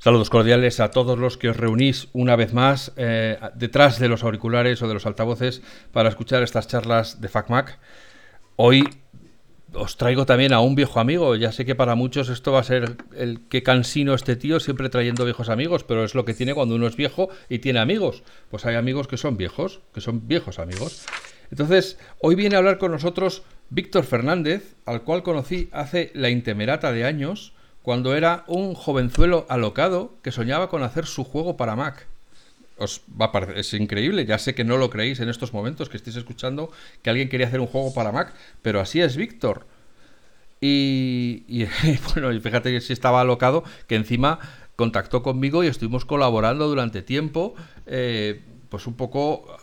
Saludos cordiales a todos los que os reunís una vez más eh, detrás de los auriculares o de los altavoces para escuchar estas charlas de FacMac. Hoy os traigo también a un viejo amigo. Ya sé que para muchos esto va a ser el que cansino este tío, siempre trayendo viejos amigos, pero es lo que tiene cuando uno es viejo y tiene amigos. Pues hay amigos que son viejos, que son viejos amigos. Entonces, hoy viene a hablar con nosotros Víctor Fernández, al cual conocí hace la intemerata de años cuando era un jovenzuelo alocado que soñaba con hacer su juego para Mac. Os va a parecer, es increíble, ya sé que no lo creéis en estos momentos que estéis escuchando que alguien quería hacer un juego para Mac, pero así es Víctor. Y, bueno, y fíjate que si estaba alocado, que encima contactó conmigo y estuvimos colaborando durante tiempo, eh, pues un poco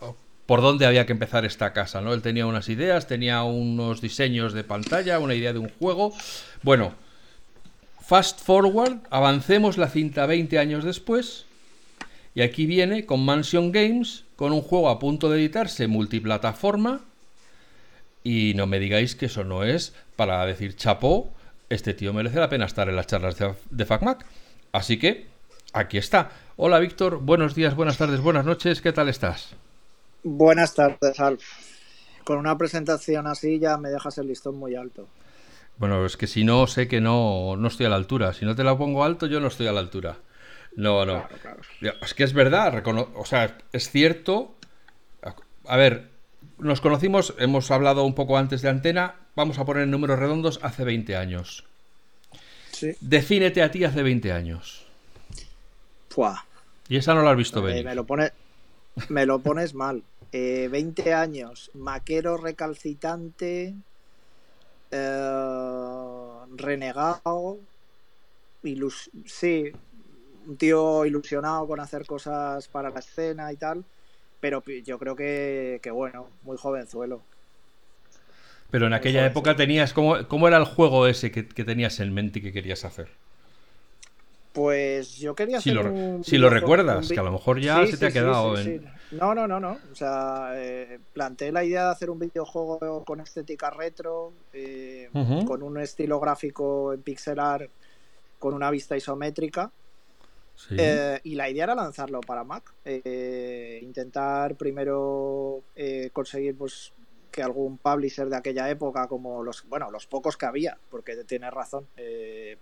por dónde había que empezar esta casa, ¿no? Él tenía unas ideas, tenía unos diseños de pantalla, una idea de un juego. Bueno, Fast forward, avancemos la cinta 20 años después. Y aquí viene con Mansion Games, con un juego a punto de editarse multiplataforma. Y no me digáis que eso no es para decir chapó, este tío merece la pena estar en las charlas de, de FacMac. Así que aquí está. Hola Víctor, buenos días, buenas tardes, buenas noches, ¿qué tal estás? Buenas tardes, Alf. Con una presentación así ya me dejas el listón muy alto. Bueno, es que si no, sé que no, no estoy a la altura. Si no te la pongo alto, yo no estoy a la altura. No, no. Es que es verdad, o sea, es cierto. A ver, nos conocimos, hemos hablado un poco antes de antena, vamos a poner números redondos hace 20 años. Sí. Defínete a ti hace 20 años. Y esa no la has visto venir. Me lo, pone, me lo pones mal. 20 eh, años, maquero recalcitante, eh, renegado, sí, un tío ilusionado con hacer cosas para la escena y tal, pero yo creo que, bueno, muy jovenzuelo. Pero en aquella época tenías, ¿cómo, ¿cómo, era el juego ese que, tenías en mente y que querías hacer? Pues yo quería si lo, Si lo recuerdas, que a lo mejor ya se te ha quedado en... No, no, no, no. O sea, eh, planteé la idea de hacer un videojuego con estética retro, eh, con un estilo gráfico en pixel art, con una vista isométrica. Eh, y la idea era lanzarlo para Mac. intentar primero conseguir pues que algún publisher de aquella época, como los, bueno, los pocos que había, porque tienes razón,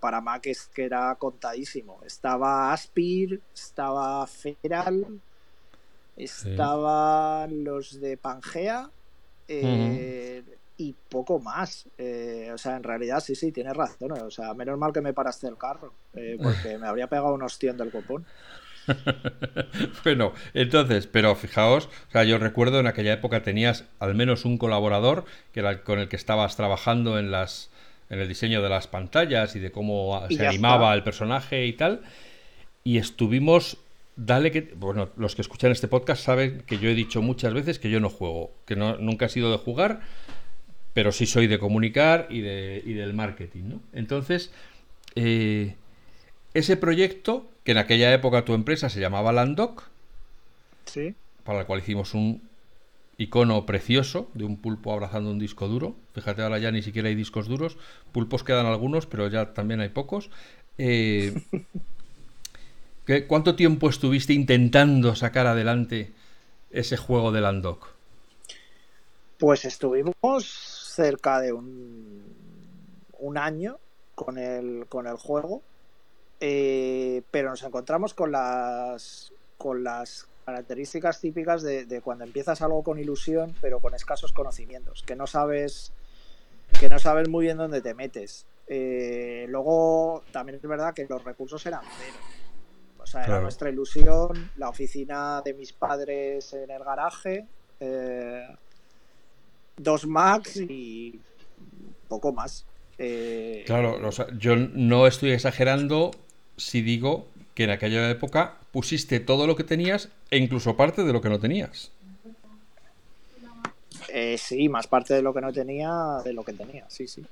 para Mac es que era contadísimo. Estaba Aspir, estaba Feral, Estaban los de Pangea eh, y poco más. Eh, o sea, en realidad sí, sí, tienes razón. O sea, menos mal que me paraste el carro, eh, porque me habría pegado un ostión del copón. bueno, entonces, pero fijaos, o sea, yo recuerdo en aquella época tenías al menos un colaborador que era con el que estabas trabajando en las en el diseño de las pantallas y de cómo se animaba el personaje y tal. Y estuvimos dale que. Bueno, los que escuchan este podcast saben que yo he dicho muchas veces que yo no juego, que no, nunca he sido de jugar, pero sí soy de comunicar y, de, y del marketing, ¿no? Entonces, eh, ese proyecto, que en aquella época tu empresa se llamaba Landoc, ¿Sí? para el cual hicimos un icono precioso de un pulpo abrazando un disco duro. Fíjate, ahora ya ni siquiera hay discos duros. Pulpos quedan algunos, pero ya también hay pocos. Eh, ¿Cuánto tiempo estuviste intentando sacar adelante ese juego de Landok? Pues estuvimos cerca de un, un año con el, con el juego, eh, pero nos encontramos con las, con las características típicas de, cuando empiezas algo con ilusión, pero con escasos conocimientos, que no sabes, que no sabes muy bien dónde te metes. Eh, luego también es verdad que los recursos eran cero o sea, era nuestra ilusión, la oficina de mis padres en el garaje, eh, dos Macs y poco más. Eh, claro, yo no estoy exagerando si digo que en aquella época pusiste todo lo que tenías e incluso parte de lo que no tenías. Eh, sí, más parte de lo que no tenía de lo que tenía, sí, sí.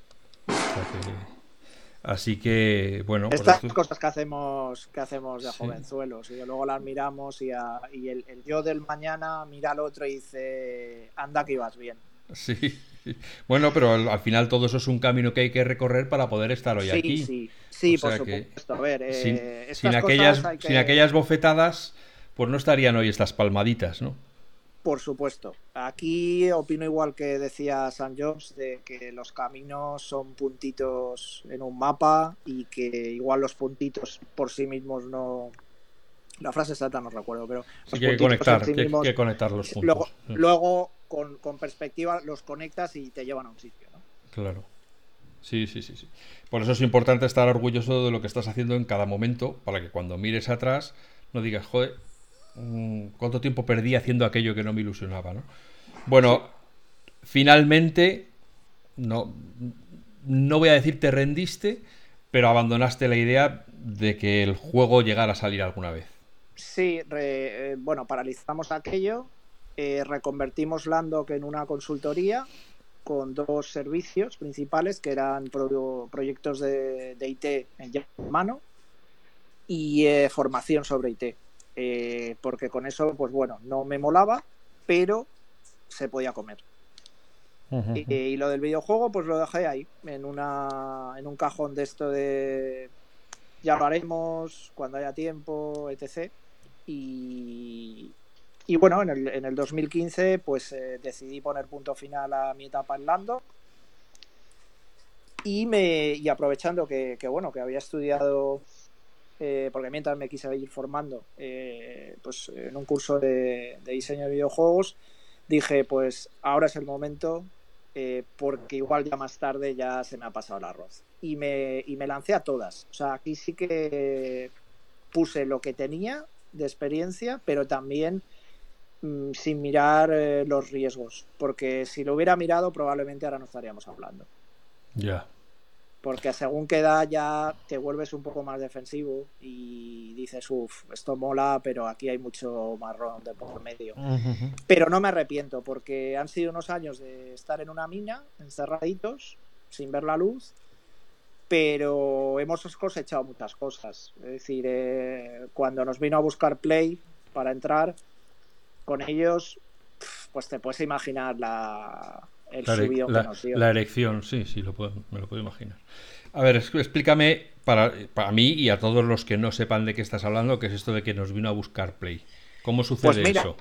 Así que, bueno. Pues Estas cosas que hacemos que hacemos de jovenzuelos y luego las miramos y, el, yo del mañana mira al otro y dice, anda que ibas bien. Sí. Bueno, pero al, final todo eso es un camino que hay que recorrer para poder estar hoy aquí. Sí, sí, por supuesto. A ver, eh, sin, aquellas, sin aquellas bofetadas, pues no estarían hoy estas palmaditas, ¿no? Por supuesto. Aquí opino igual que decía San Jobs, de que los caminos son puntitos en un mapa y que igual los puntitos por sí mismos no... La frase exacta no recuerdo, pero... hay que conectar, que, conectar los puntos. Luego, luego con, con, perspectiva los conectas y te llevan a un sitio, ¿no? Claro. Sí, sí, sí, sí. Por eso es importante estar orgulloso de lo que estás haciendo en cada momento, para que cuando mires atrás no digas, joder, cuánto tiempo perdí haciendo aquello que no me ilusionaba, ¿no? Bueno, finalmente, no, no voy a decir te rendiste, pero abandonaste la idea de que el juego llegara a salir alguna vez. Sí, eh, bueno, paralizamos aquello, eh, reconvertimos Landoc en una consultoría con dos servicios principales que eran proyectos de, IT en mano y eh, formación sobre IT. Eh, porque con eso, pues bueno, no me molaba, pero se podía comer. y, lo del videojuego, pues lo dejé ahí, en, una, en un cajón de esto de ya lo haremos cuando haya tiempo, etc. Y, y bueno, en el, en el 2015 pues eh, decidí poner punto final a mi etapa en Lando. Y, me, y aprovechando que, que, bueno, que había estudiado eh, porque mientras me quise ir formando eh, pues en un curso de, diseño de videojuegos, dije, pues ahora es el momento, eh, porque igual ya más tarde ya se me ha pasado el arroz. Y me, y me lancé a todas. O sea, aquí sí que puse lo que tenía de experiencia, pero también mm, sin mirar los riesgos, porque si lo hubiera mirado probablemente ahora no estaríamos hablando. Ya porque según queda ya te vuelves un poco más defensivo y dices, uff, esto mola, pero aquí hay mucho marrón de por medio. Pero no me arrepiento, porque han sido unos años de estar en una mina, encerraditos, sin ver la luz, pero hemos cosechado muchas cosas. Es decir, eh, cuando nos vino a buscar Play para entrar con ellos, pues te puedes imaginar la, la, elección, sí, sí, lo puedo, me lo puedo imaginar. A ver, explícame para, para mí y a todos los que no sepan de qué estás hablando, qué es esto de que nos vino a buscar Play. ¿Cómo sucede pues eso?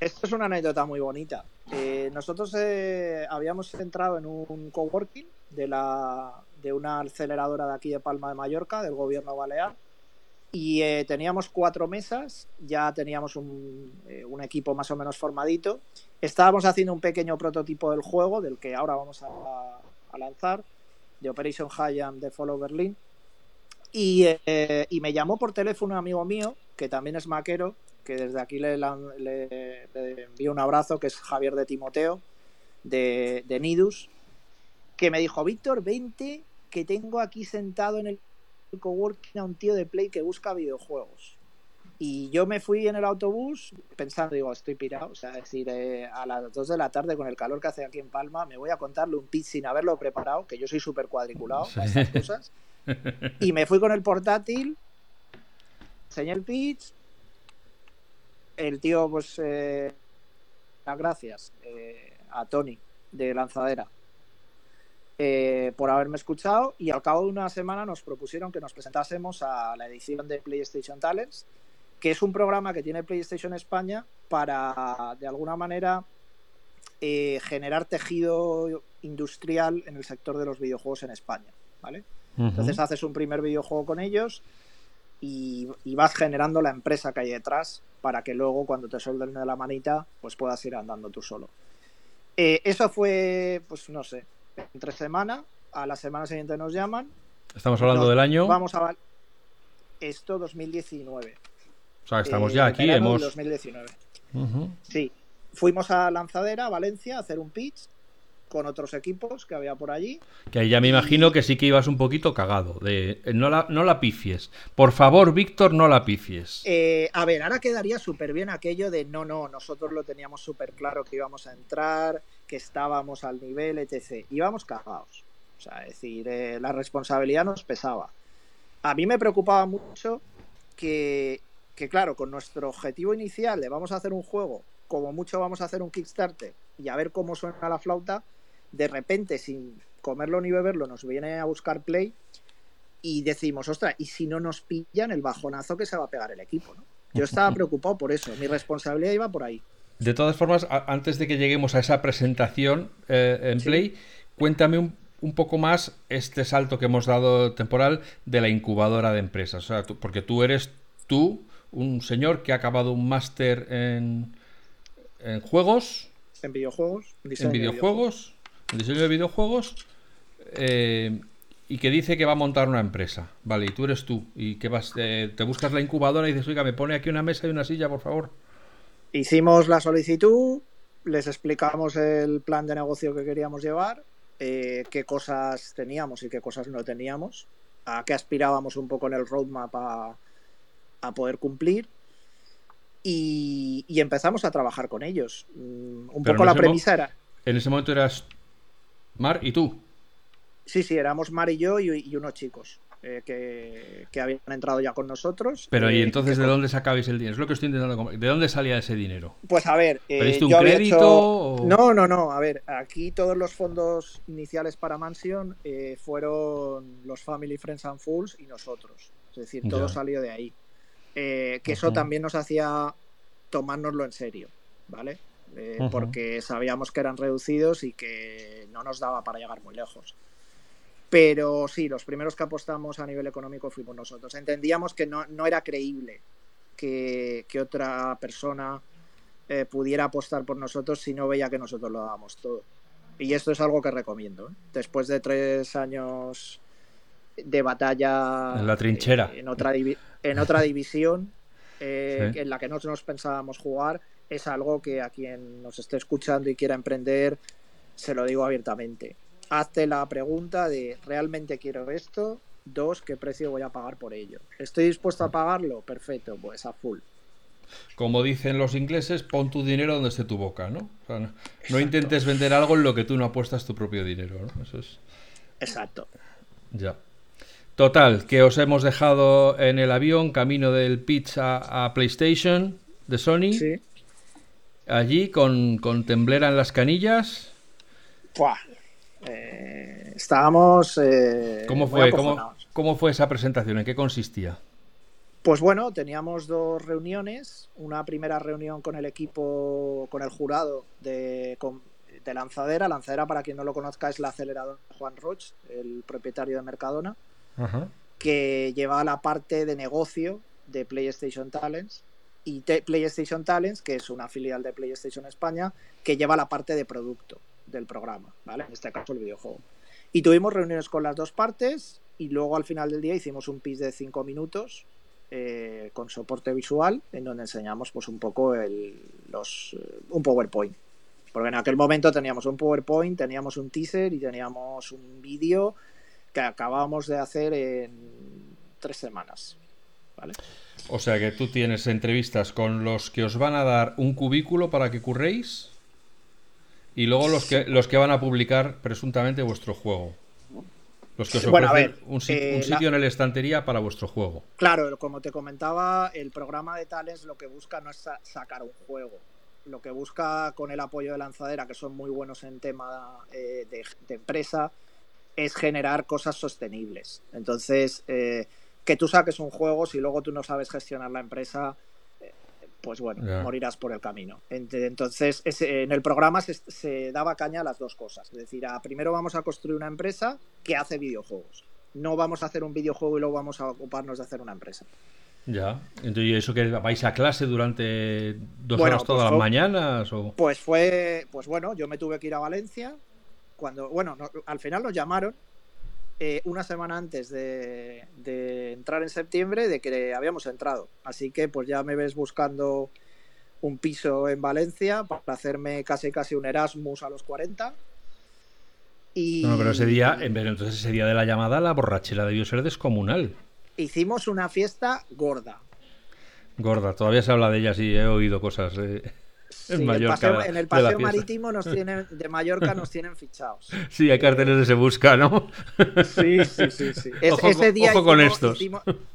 Esto es una anécdota muy bonita. Eh, nosotros eh, habíamos entrado en un coworking de, la, de una aceleradora de aquí de Palma de Mallorca, del gobierno balear, y eh, teníamos cuatro mesas, ya teníamos un, un, equipo más o menos formadito. Estábamos haciendo un pequeño prototipo del juego, del que ahora vamos a, lanzar, de Operation Hayam de Follow Berlin. Y, eh, y, me llamó por teléfono un amigo mío, que también es maquero, que desde aquí le, le, envío un abrazo, que es Javier de Timoteo, de, de Nidus, que me dijo, Víctor, vente, que tengo aquí sentado en el coworking a un tío de Play que busca videojuegos. Y yo me fui en el autobús pensando, digo, estoy pirado, o sea, decir, eh, a las 2 de la tarde con el calor que hace aquí en Palma, me voy a contarle un pitch sin haberlo preparado, que yo soy súper cuadriculado estas cosas. Y me fui con el portátil, enseñé el pitch, el tío, pues, eh, las gracias eh, a Tony de Lanzadera eh, por haberme escuchado y al cabo de una semana nos propusieron que nos presentásemos a la edición de PlayStation Talents, que es un programa que tiene PlayStation España para, de alguna manera, eh, generar tejido industrial en el sector de los videojuegos en España. ¿vale? Entonces haces un primer videojuego con ellos y, vas generando la empresa que hay detrás para que luego cuando te suelden de la manita pues puedas ir andando tú solo. Eh, eso fue, pues no sé, entre semana, a la semana siguiente nos llaman. Estamos hablando del año. Vamos a esto 2019. O sea, estamos ya eh, aquí, hemos 2019. Sí, fuimos a Lanzadera, Valencia, a hacer un pitch con otros equipos que había por allí. Que ahí ya me imagino que sí que ibas un poquito cagado. De eh, no la, no la pifies. Por favor, Víctor, no la pifies. Eh, a ver, ahora quedaría súper bien aquello de no, no, nosotros lo teníamos súper claro que íbamos a entrar, que estábamos al nivel, etc. Íbamos cagados. O sea, es decir, eh, la responsabilidad nos pesaba. A mí me preocupaba mucho que, que, claro, con nuestro objetivo inicial de vamos a hacer un juego como mucho vamos a hacer un Kickstarter y a ver cómo suena la flauta, de repente, sin comerlo ni beberlo, nos viene a buscar Play y decimos, ostras, ¿y si no nos pillan el bajonazo que se va a pegar el equipo? ¿no? Yo estaba preocupado por eso, mi responsabilidad iba por ahí. De todas formas, antes de que lleguemos a esa presentación eh, en Play, cuéntame un, un, poco más este salto que hemos dado temporal de la incubadora de empresas. O sea, porque tú eres tú, un señor que ha acabado un máster en, en juegos. En videojuegos. En videojuegos. En diseño de videojuegos. Eh, y que dice que va a montar una empresa. Vale, y tú eres tú. Y que vas, eh, te buscas la incubadora y dices, oiga, me pone aquí una mesa y una silla, por favor. Hicimos la solicitud, les explicamos el plan de negocio que queríamos llevar, eh, qué cosas teníamos y qué cosas no teníamos, a qué aspirábamos un poco en el roadmap a, a poder cumplir. Y, empezamos a trabajar con ellos. Mm, un poco la premisa era. En ese momento eras Mar y tú. Sí, sí, éramos Mar y yo y unos chicos. Eh, que, habían entrado ya con nosotros. Pero ¿y eh, entonces de dónde sacabais el dinero? Es lo que estoy intentando ¿De dónde salía ese dinero? Pues a ver, eh, un crédito? No, no, no. A ver, aquí todos los fondos iniciales para Mansion eh, fueron los Family, Friends and Fools y nosotros. Es decir, todo salió de ahí. Que eso también nos hacía tomárnoslo en serio, ¿vale? Porque sabíamos que eran reducidos y que no nos daba para llegar muy lejos. Pero sí, los primeros que apostamos a nivel económico fuimos nosotros. Entendíamos que no, era creíble que, otra persona eh, pudiera apostar por nosotros si no veía que nosotros lo dábamos todo. Y esto es algo que recomiendo. ¿eh? Después de tres años de batalla en la trinchera, eh, en, otra en otra división en la que no nos pensábamos jugar, es algo que a quien nos esté escuchando y quiera emprender, se lo digo abiertamente hazte la pregunta de ¿realmente quiero esto? Dos, ¿qué precio voy a pagar por ello? ¿Estoy dispuesto a pagarlo? Perfecto, pues a full. Como dicen los ingleses, pon tu dinero donde esté tu boca, ¿no? no, intentes vender algo en lo que tú no apuestas tu propio dinero, ¿no? Eso es. Exacto. Ya. Total, que os hemos dejado en el avión, camino del pitch a, PlayStation de Sony. Sí. Allí con, con temblera en las canillas. Eh, estábamos. Eh, ¿Cómo, fue, ¿cómo, fue esa presentación? ¿En qué consistía? Pues bueno, teníamos dos reuniones. Una primera reunión con el equipo, con el jurado de, de Lanzadera. Lanzadera, para quien no lo conozca, es la aceleradora Juan Roch, el propietario de Mercadona, que lleva la parte de negocio de PlayStation Talents y PlayStation Talents, que es una filial de PlayStation España, que lleva la parte de producto del programa, ¿vale? En este caso el videojuego. Y tuvimos reuniones con las dos partes y luego al final del día hicimos un pitch de cinco minutos eh, con soporte visual en donde enseñamos pues un poco el, los, un PowerPoint. Porque en aquel momento teníamos un PowerPoint, teníamos un teaser y teníamos un vídeo que acabábamos de hacer en tres semanas. ¿vale? O sea que tú tienes entrevistas con los que os van a dar un cubículo para que curréis y luego los que, los que van a publicar presuntamente vuestro juego. Los que os ofrecen un, eh, sitio en la estantería para vuestro juego. Claro, como te comentaba, el programa de Talents lo que busca no es sacar un juego. Lo que busca con el apoyo de Lanzadera, que son muy buenos en tema eh, de, empresa, es generar cosas sostenibles. Entonces, eh, que tú saques un juego, si luego tú no sabes gestionar la empresa, pues bueno, morirás por el camino. Entonces, en el programa se, daba caña a las dos cosas. Es decir, primero vamos a construir una empresa que hace videojuegos. No vamos a hacer un videojuego y luego vamos a ocuparnos de hacer una empresa. Ya, entonces, ¿y eso que vais a clase durante dos horas pues todas las mañanas? O... Pues fue, pues bueno, yo me tuve que ir a Valencia. Cuando, bueno, al final nos llamaron eh, una semana antes de, entrar en septiembre de que habíamos entrado. Así que pues ya me ves buscando un piso en Valencia para hacerme casi casi un Erasmus a los 40. Y... No, pero ese día, entonces ese día de la llamada, la borrachera debió ser descomunal. Hicimos una fiesta gorda. Gorda, todavía se habla de ella, sí, he oído cosas. En, el paseo marítimo nos tienen, de Mallorca nos tienen fichados. Sí, hay carteles de se busca, ¿no? Sí, sí, sí. sí. ese día con estos.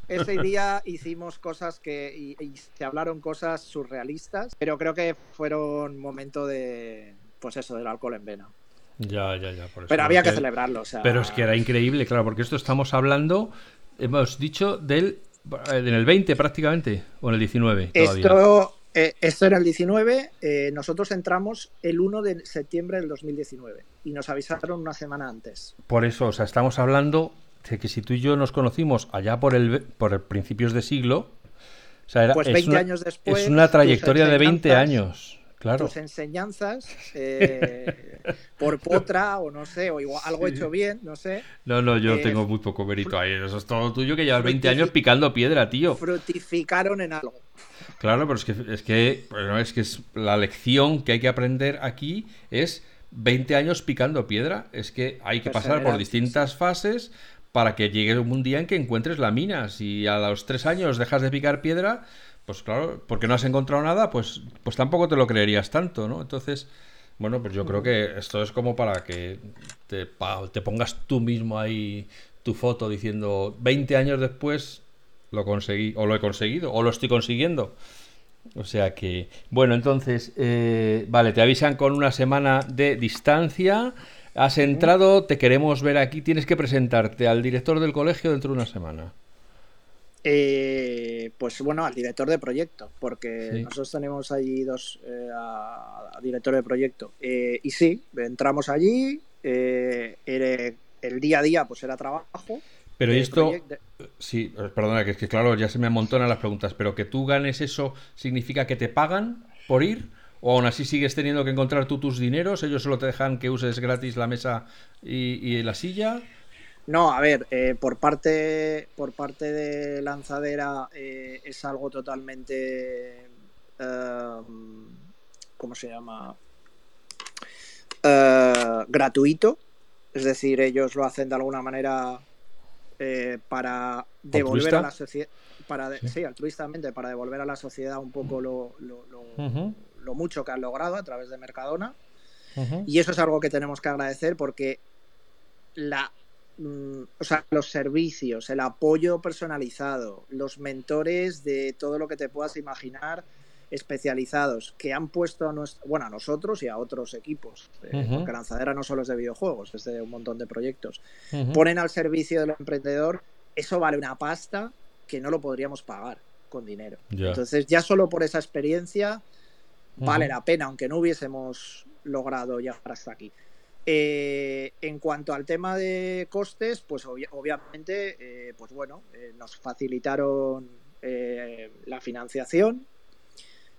ese día hicimos cosas que. Y, se hablaron cosas surrealistas, pero creo que fueron momento de. Pues eso, del alcohol en vena. Ya, ya, ya. pero había que, celebrarlo. O sea... Pero es que era increíble, claro, porque esto estamos hablando, hemos dicho, del. En el 20 prácticamente, o en el 19. Todavía. Esto eh, esto era el 19, eh, nosotros entramos el 1 de septiembre del 2019 y nos avisaron una semana antes. Por eso, o sea, estamos hablando de que si tú y yo nos conocimos allá por el por principios de siglo, o sea, era, pues 20 años después. Es una trayectoria de 20 años. Claro. tus enseñanzas eh, por potra o no sé, o igual algo hecho bien, no sé. No, no, yo tengo muy poco mérito ahí. Eso es todo tuyo que llevas 20 años picando piedra, tío. Frutificaron en algo. Claro, pero es que, es que, es que es la lección que hay que aprender aquí es 20 años picando piedra. Es que hay que pasar por distintas fases para que llegue un día en que encuentres la mina. Si a los tres años dejas de picar piedra, pues claro, porque no has encontrado nada, pues, pues tampoco te lo creerías tanto, ¿no? Entonces, bueno, pues yo creo que esto es como para que te, te pongas tú mismo ahí tu foto diciendo 20 años después lo conseguí, o lo he conseguido, o lo estoy consiguiendo. O sea que, bueno, entonces, eh, vale, te avisan con una semana de distancia. Has entrado, te queremos ver aquí. Tienes que presentarte al director del colegio dentro de una semana. Eh, pues bueno, al director de proyecto, porque nosotros tenemos allí dos eh, a, director de proyecto. y sí, entramos allí, el día a día pues era trabajo. Pero esto, sí, eh, perdona, que es que claro, ya se me amontonan las preguntas, pero que tú ganes eso significa que te pagan por ir o aún así sigues teniendo que encontrar tú tus dineros, ellos solo te dejan que uses gratis la mesa y, la silla. No, a ver, eh, por parte por parte de lanzadera eh, es algo totalmente ¿cómo se llama? gratuito. Es decir, ellos lo hacen de alguna manera eh, para devolver a la sociedad, para sí. altruistamente, para devolver a la sociedad un poco lo, lo, mucho que han logrado a través de Mercadona. Y eso es algo que tenemos que agradecer porque la, mm, o sea, los servicios, el apoyo personalizado, los mentores de todo lo que te puedas imaginar especializados que han puesto a, bueno, a nosotros y a otros equipos, eh, porque Lanzadera no solo es de videojuegos, es de un montón de proyectos, ponen al servicio del emprendedor, eso vale una pasta que no lo podríamos pagar con dinero. Entonces, ya solo por esa experiencia vale la pena, aunque no hubiésemos logrado llegar hasta aquí. Eh, en cuanto al tema de costes, pues obviamente, eh, pues bueno, nos facilitaron la financiación,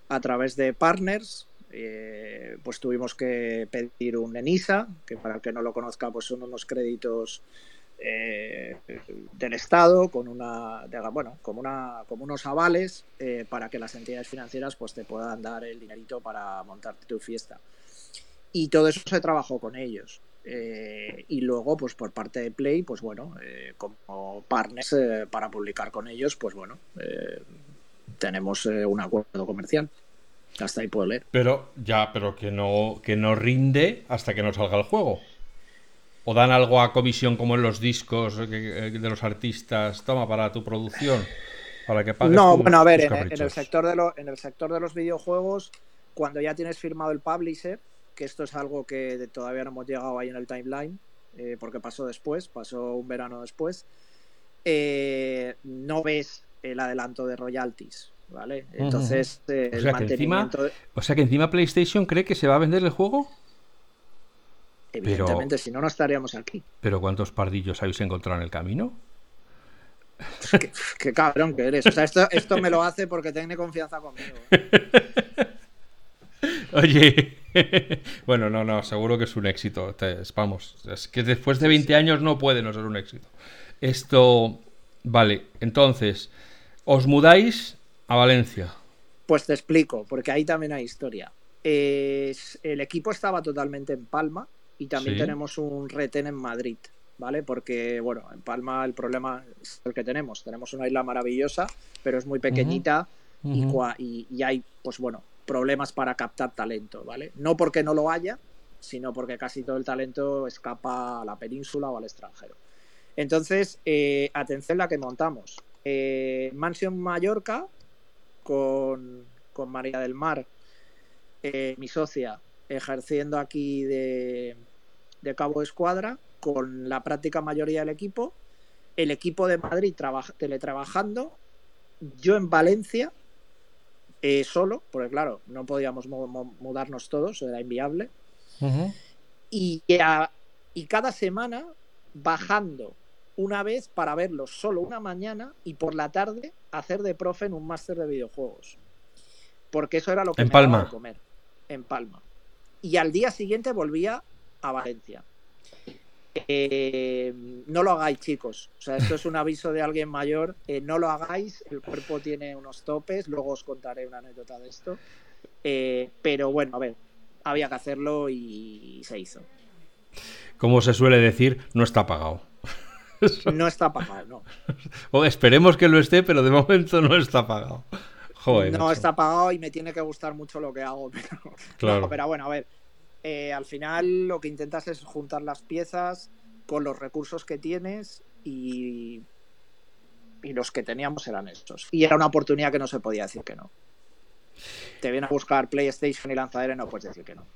a través de partners, eh, pues tuvimos que pedir un ENISA, que para el que no lo conozca, pues son unos créditos eh, del Estado con una, bueno, como una, como unos avales eh, para que las entidades financieras pues te puedan dar el dinerito para montarte tu fiesta. Y todo eso se trabajó con ellos. y luego, pues por parte de Play, pues bueno, como partners para publicar con ellos, pues bueno, tenemos eh, un acuerdo comercial. Hasta ahí puedo leer. Pero ya, pero que no, que no rinde hasta que no salga el juego. ¿O dan algo a comisión como en los discos eh, de los artistas? Toma para tu producción. Para que pagues No, bueno, a ver, en el, sector de en el sector de los videojuegos, cuando ya tienes firmado el publisher, que esto es algo que todavía no hemos llegado ahí en el timeline, eh, porque pasó después, pasó un verano después, no ves el adelanto de royalties. ¿Vale? Entonces, eh, o sea, que encima, o sea que encima PlayStation cree que se va a vender el juego. Evidentemente, si no, no estaríamos aquí. ¿Pero cuántos pardillos habéis encontrado en el camino? qué, cabrón que eres. O sea, esto, esto me lo hace porque tiene confianza conmigo. Oye, bueno, no, no, seguro que es un éxito. vamos, es que después de 20 años no puede no ser un éxito. Esto, vale, entonces, os mudáis a Valencia. Pues te explico, porque ahí también hay historia. el equipo estaba totalmente en Palma y también tenemos un retén en Madrid, ¿vale? Porque, bueno, en Palma el problema es el que tenemos. Tenemos una isla maravillosa, pero es muy pequeñita y, y, hay, pues bueno, problemas para captar talento, ¿vale? No porque no lo haya, sino porque casi todo el talento escapa a la península o al extranjero. Entonces, eh, atención la que montamos. Eh, Mansion Mallorca con, María del Mar, eh, mi socia, ejerciendo aquí de, de cabo de escuadra, con la práctica mayoría del equipo, el equipo de Madrid teletrabajando, yo en Valencia, solo, porque claro, no podíamos mudarnos todos, era inviable, y, y cada semana bajando una vez para verlo solo una mañana y por la tarde hacer de profe en un máster de videojuegos. Porque eso era lo que en me Palma. comer. En Palma. Y al día siguiente volvía a Valencia. Eh, no lo hagáis, chicos. O sea, esto es un aviso de alguien mayor. Eh, no lo hagáis. El cuerpo tiene unos topes. Luego os contaré una anécdota de esto. Eh, pero bueno, a ver, había que hacerlo y se hizo. Como se suele decir, no está pagado. No está pagado, no. O esperemos que lo esté, pero de momento no está pagado. no está pagado y me tiene que gustar mucho lo que hago. Pero, claro. pero bueno, a ver. Eh, al final lo que intentas es juntar las piezas con los recursos que tienes y, y los que teníamos eran estos. Y era una oportunidad que no se podía decir que no. Te viene a buscar PlayStation y lanzadera no puedes decir que no.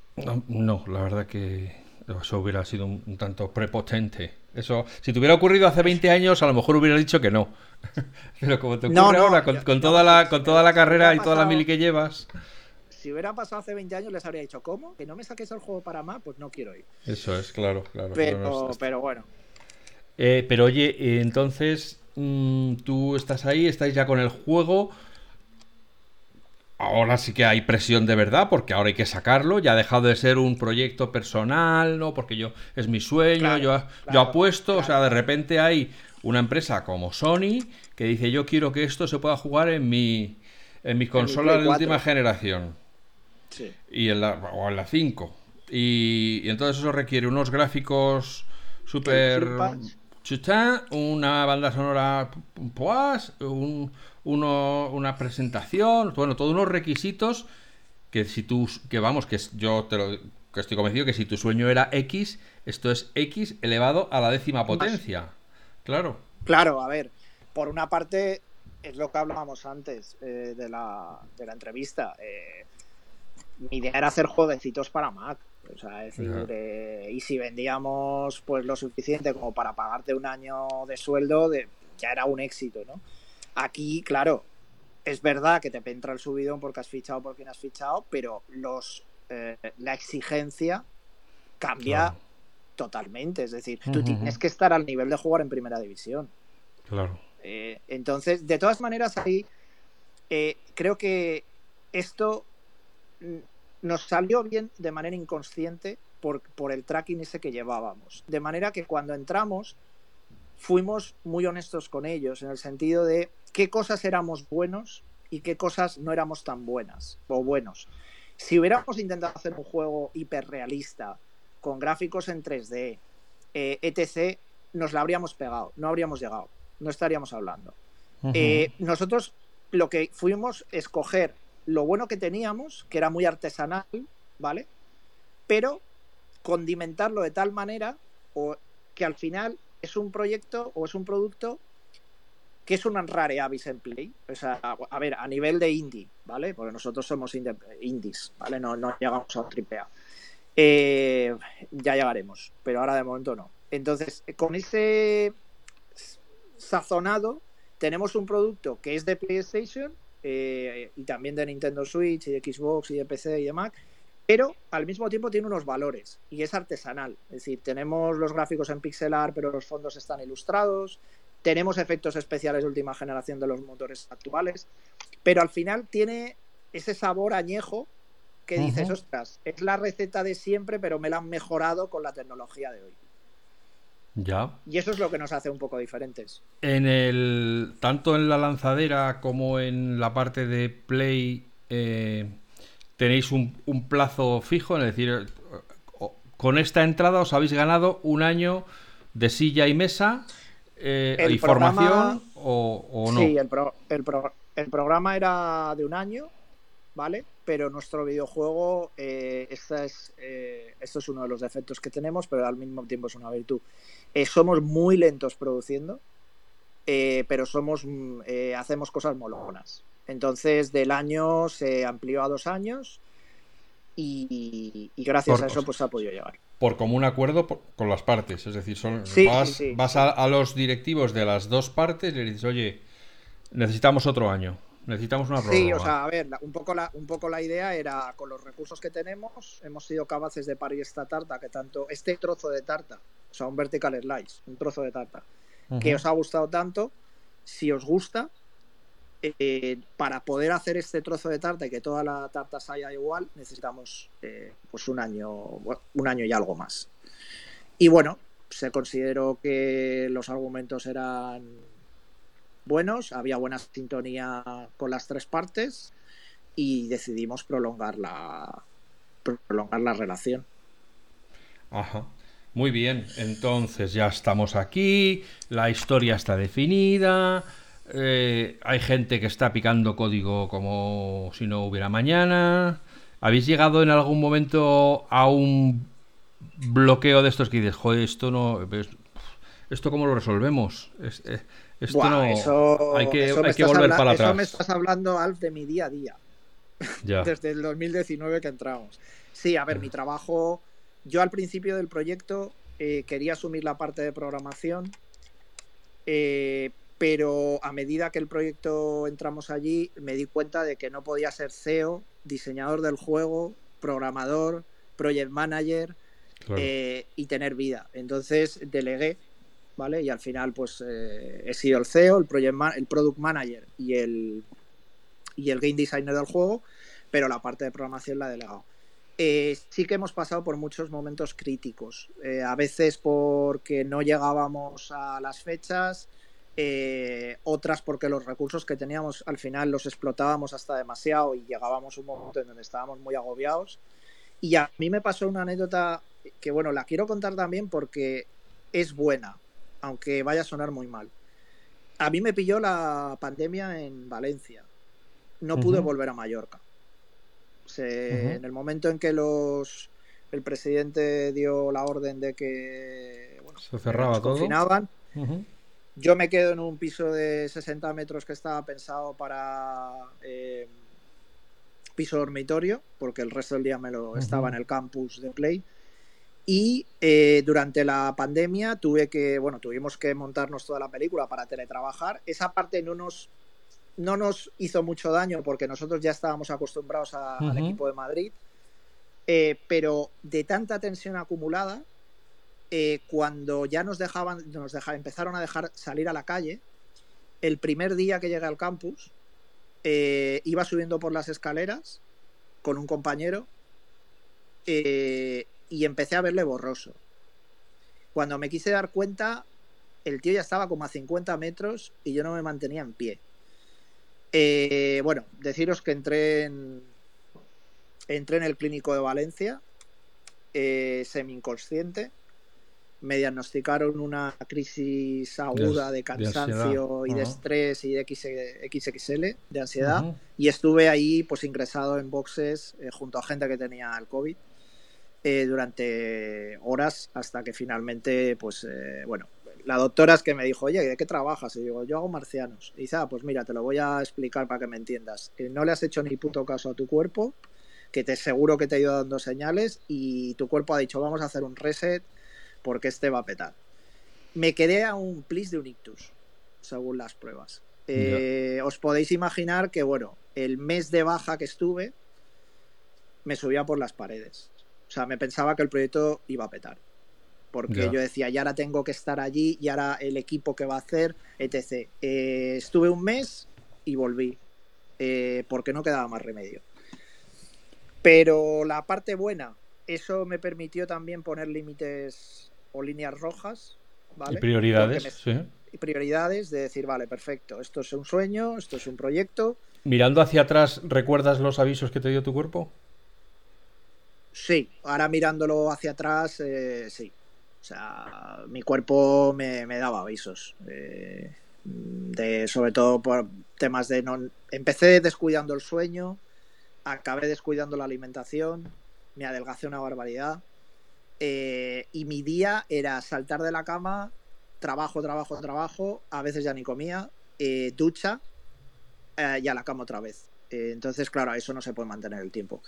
No, la verdad que eso hubiera sido un, tanto prepotente. Eso, si te hubiera ocurrido hace 20 años, a lo mejor hubiera dicho que no. Pero como te ocurre ahora, con, toda la, con toda la carrera y toda la mili que llevas. Si hubiera pasado hace 20 años, les habría dicho, ¿cómo? ¿Que no me saques el juego para más? Pues no quiero ir. Eso es, claro, claro. Pero, pero bueno. Eh, pero oye, entonces, mm, tú estás ahí, estáis ya con el juego ahora sí que hay presión de verdad, porque ahora hay que sacarlo, ya ha dejado de ser un proyecto personal, ¿no? Porque yo es mi sueño, yo, yo apuesto, o sea, de repente hay una empresa como Sony que dice yo quiero que esto se pueda jugar en mi en mis consolas de última generación. Sí. Y en la, o en la 5. Y, y entonces eso requiere unos gráficos súper una banda sonora pues, un, una presentación, bueno, todos unos requisitos que si tú, que vamos, que yo te lo, que estoy convencido que si tu sueño era X, esto es X elevado a la décima potencia. Claro. Claro, a ver, por una parte es lo que hablábamos antes eh, de, la, de, la, entrevista. Eh, mi idea era hacer jueguecitos para Mac. O sea, decir, eh, y si vendíamos pues lo suficiente como para pagarte un año de sueldo, de, ya era un éxito, ¿no? Aquí, claro, es verdad que te entra el subidón porque has fichado por quien has fichado, pero los eh, la exigencia cambia totalmente. Es decir, tú tienes que estar al nivel de jugar en primera división. Claro. Eh, entonces, de todas maneras, ahí creo que esto nos salió bien de manera inconsciente por, por el tracking ese que llevábamos. De manera que cuando entramos fuimos muy honestos con ellos en el sentido de qué cosas éramos buenos y qué cosas no éramos tan buenas o buenos. Si hubiéramos intentado hacer un juego hiperrealista, con gráficos en 3D, eh, etc., nos la habríamos pegado, no habríamos llegado, no estaríamos hablando. Eh, nosotros lo que fuimos es coger lo bueno que teníamos, que era muy artesanal, ¿vale? Pero condimentarlo de tal manera o que al final es un proyecto o es un producto que es un rare avis en play. O sea, a, ver, a nivel de indie, ¿vale? Porque nosotros somos indies, ¿vale? No, no llegamos a un triple eh, ya llegaremos, pero ahora de momento no. Entonces, con ese sazonado, tenemos un producto que es de PlayStation eh, y también de Nintendo Switch y de Xbox y de PC y de Mac, pero al mismo tiempo tiene unos valores y es artesanal. Es decir, tenemos los gráficos en pixelar, pero los fondos están ilustrados, tenemos efectos especiales de última generación de los motores actuales, pero al final tiene ese sabor añejo que dices, ostras, es la receta de siempre, pero me la han mejorado con la tecnología de hoy. Ya. Y eso es lo que nos hace un poco diferentes. En el. tanto en la lanzadera como en la parte de Play. Eh, tenéis un, plazo fijo, es decir, con esta entrada os habéis ganado un año de silla y mesa eh, y formación o, no. Sí, el, el, programa era de un año, ¿vale? pero nuestro videojuego, eh, esta es, eh, esto es uno de los defectos que tenemos, pero al mismo tiempo es una virtud. Eh, somos muy lentos produciendo, pero somos mm, hacemos cosas molonas. Entonces, del año se amplió a dos años y, gracias a eso pues ha podido llegar. Por común acuerdo con las partes, es decir, son, vas, a, los directivos de las dos partes y le dices, oye, necesitamos otro año. Necesitamos una prórroga. Sí, o sea, a ver, un poco, la, un poco la idea era, con los recursos que tenemos, hemos sido capaces de parir esta tarta, que tanto, este trozo de tarta, o sea, un vertical slice, un trozo de tarta, que os ha gustado tanto, si os gusta, eh, para poder hacer este trozo de tarta y que toda la tarta salga igual, necesitamos eh, pues un año, un año y algo más. Y bueno, se consideró que los argumentos eran buenos, había buena sintonía con las tres partes y decidimos prolongar la, prolongar la relación. Ajá. Muy bien, entonces ya estamos aquí, la historia está definida, eh, hay gente que está picando código como si no hubiera mañana. ¿Habéis llegado en algún momento a un bloqueo de estos que dices, joder, esto no... ¿Esto cómo lo resolvemos? Eh, esto no. hay que, volver para atrás. Eso me estás hablando, Alf, de mi día a día. Desde el 2019 que entramos. Sí, a ver, mi trabajo. Yo al principio del proyecto eh, quería asumir la parte de programación, eh, pero a medida que el proyecto entramos allí, me di cuenta de que no podía ser CEO, diseñador del juego, programador, project manager eh, y tener vida. Entonces delegué ¿vale? Y al final, pues eh, he sido el CEO, el, product manager y el, y el game designer del juego, pero la parte de programación la he delegado. Eh, sí que hemos pasado por muchos momentos críticos, eh, a veces porque no llegábamos a las fechas, otras porque los recursos que teníamos al final los explotábamos hasta demasiado y llegábamos a un momento en donde estábamos muy agobiados. Y a mí me pasó una anécdota que, bueno, la quiero contar también porque es buena aunque vaya a sonar muy mal. A mí me pilló la pandemia en Valencia. No pude volver a Mallorca. En el momento en que los el presidente dio la orden de que se cerraba todo. Confinaban. Yo me quedo en un piso de 60 metros que estaba pensado para eh, piso dormitorio, porque el resto del día me lo estaba en el campus de Play. Y eh, durante la pandemia tuve que, bueno, tuvimos que montarnos toda la película para teletrabajar. Esa parte no nos, no nos hizo mucho daño porque nosotros ya estábamos acostumbrados al equipo de Madrid. Eh, pero de tanta tensión acumulada, eh, cuando ya nos dejaban, nos dejaban, empezaron a dejar salir a la calle, el primer día que llegué al campus, iba subiendo por las escaleras con un compañero y empecé a verle borroso. Cuando me quise dar cuenta, el tío ya estaba como a 50 metros y yo no me mantenía en pie. Eh, bueno, deciros que entré en, entré en el clínico de Valencia, eh, semi inconsciente. Me diagnosticaron una crisis aguda de, cansancio y de estrés y de XXL, de ansiedad. Y estuve ahí pues ingresado en boxes eh, junto a gente que tenía el COVID. Eh, durante horas hasta que finalmente, pues, eh, bueno, la doctora es que me dijo, oye, ¿de qué trabajas? Y digo, yo hago marcianos. Y dice, ah, pues mira, te lo voy a explicar para que me entiendas. Eh, no le has hecho ni puto caso a tu cuerpo, que te seguro que te ha ido dando señales y tu cuerpo ha dicho, vamos a hacer un reset porque este va a petar. Me quedé a un plis de un ictus, según las pruebas. os podéis imaginar que, bueno, el mes de baja que estuve me subía por las paredes. O sea, me pensaba que el proyecto iba a petar. Porque yo decía, ya ahora tengo que estar allí, y ahora el equipo que va a hacer, etc. Eh, estuve un mes y volví. Eh, porque no quedaba más remedio. Pero la parte buena, eso me permitió también poner límites o líneas rojas. ¿vale? Y prioridades, sí. Y prioridades de decir, vale, perfecto, esto es un sueño, esto es un proyecto. Mirando hacia atrás, ¿recuerdas los avisos que te dio tu cuerpo? Sí, ahora mirándolo hacia atrás, eh, sí. O sea, mi cuerpo me, daba avisos. Eh, de, sobre todo por temas de no. Empecé descuidando el sueño. acabé descuidando la alimentación, me adelgacé una barbaridad. Eh, y mi día era saltar de la cama, trabajo, trabajo, trabajo, a veces ya ni comía, eh, ducha eh, y a la cama otra vez. entonces, claro, eso no se puede mantener el tiempo.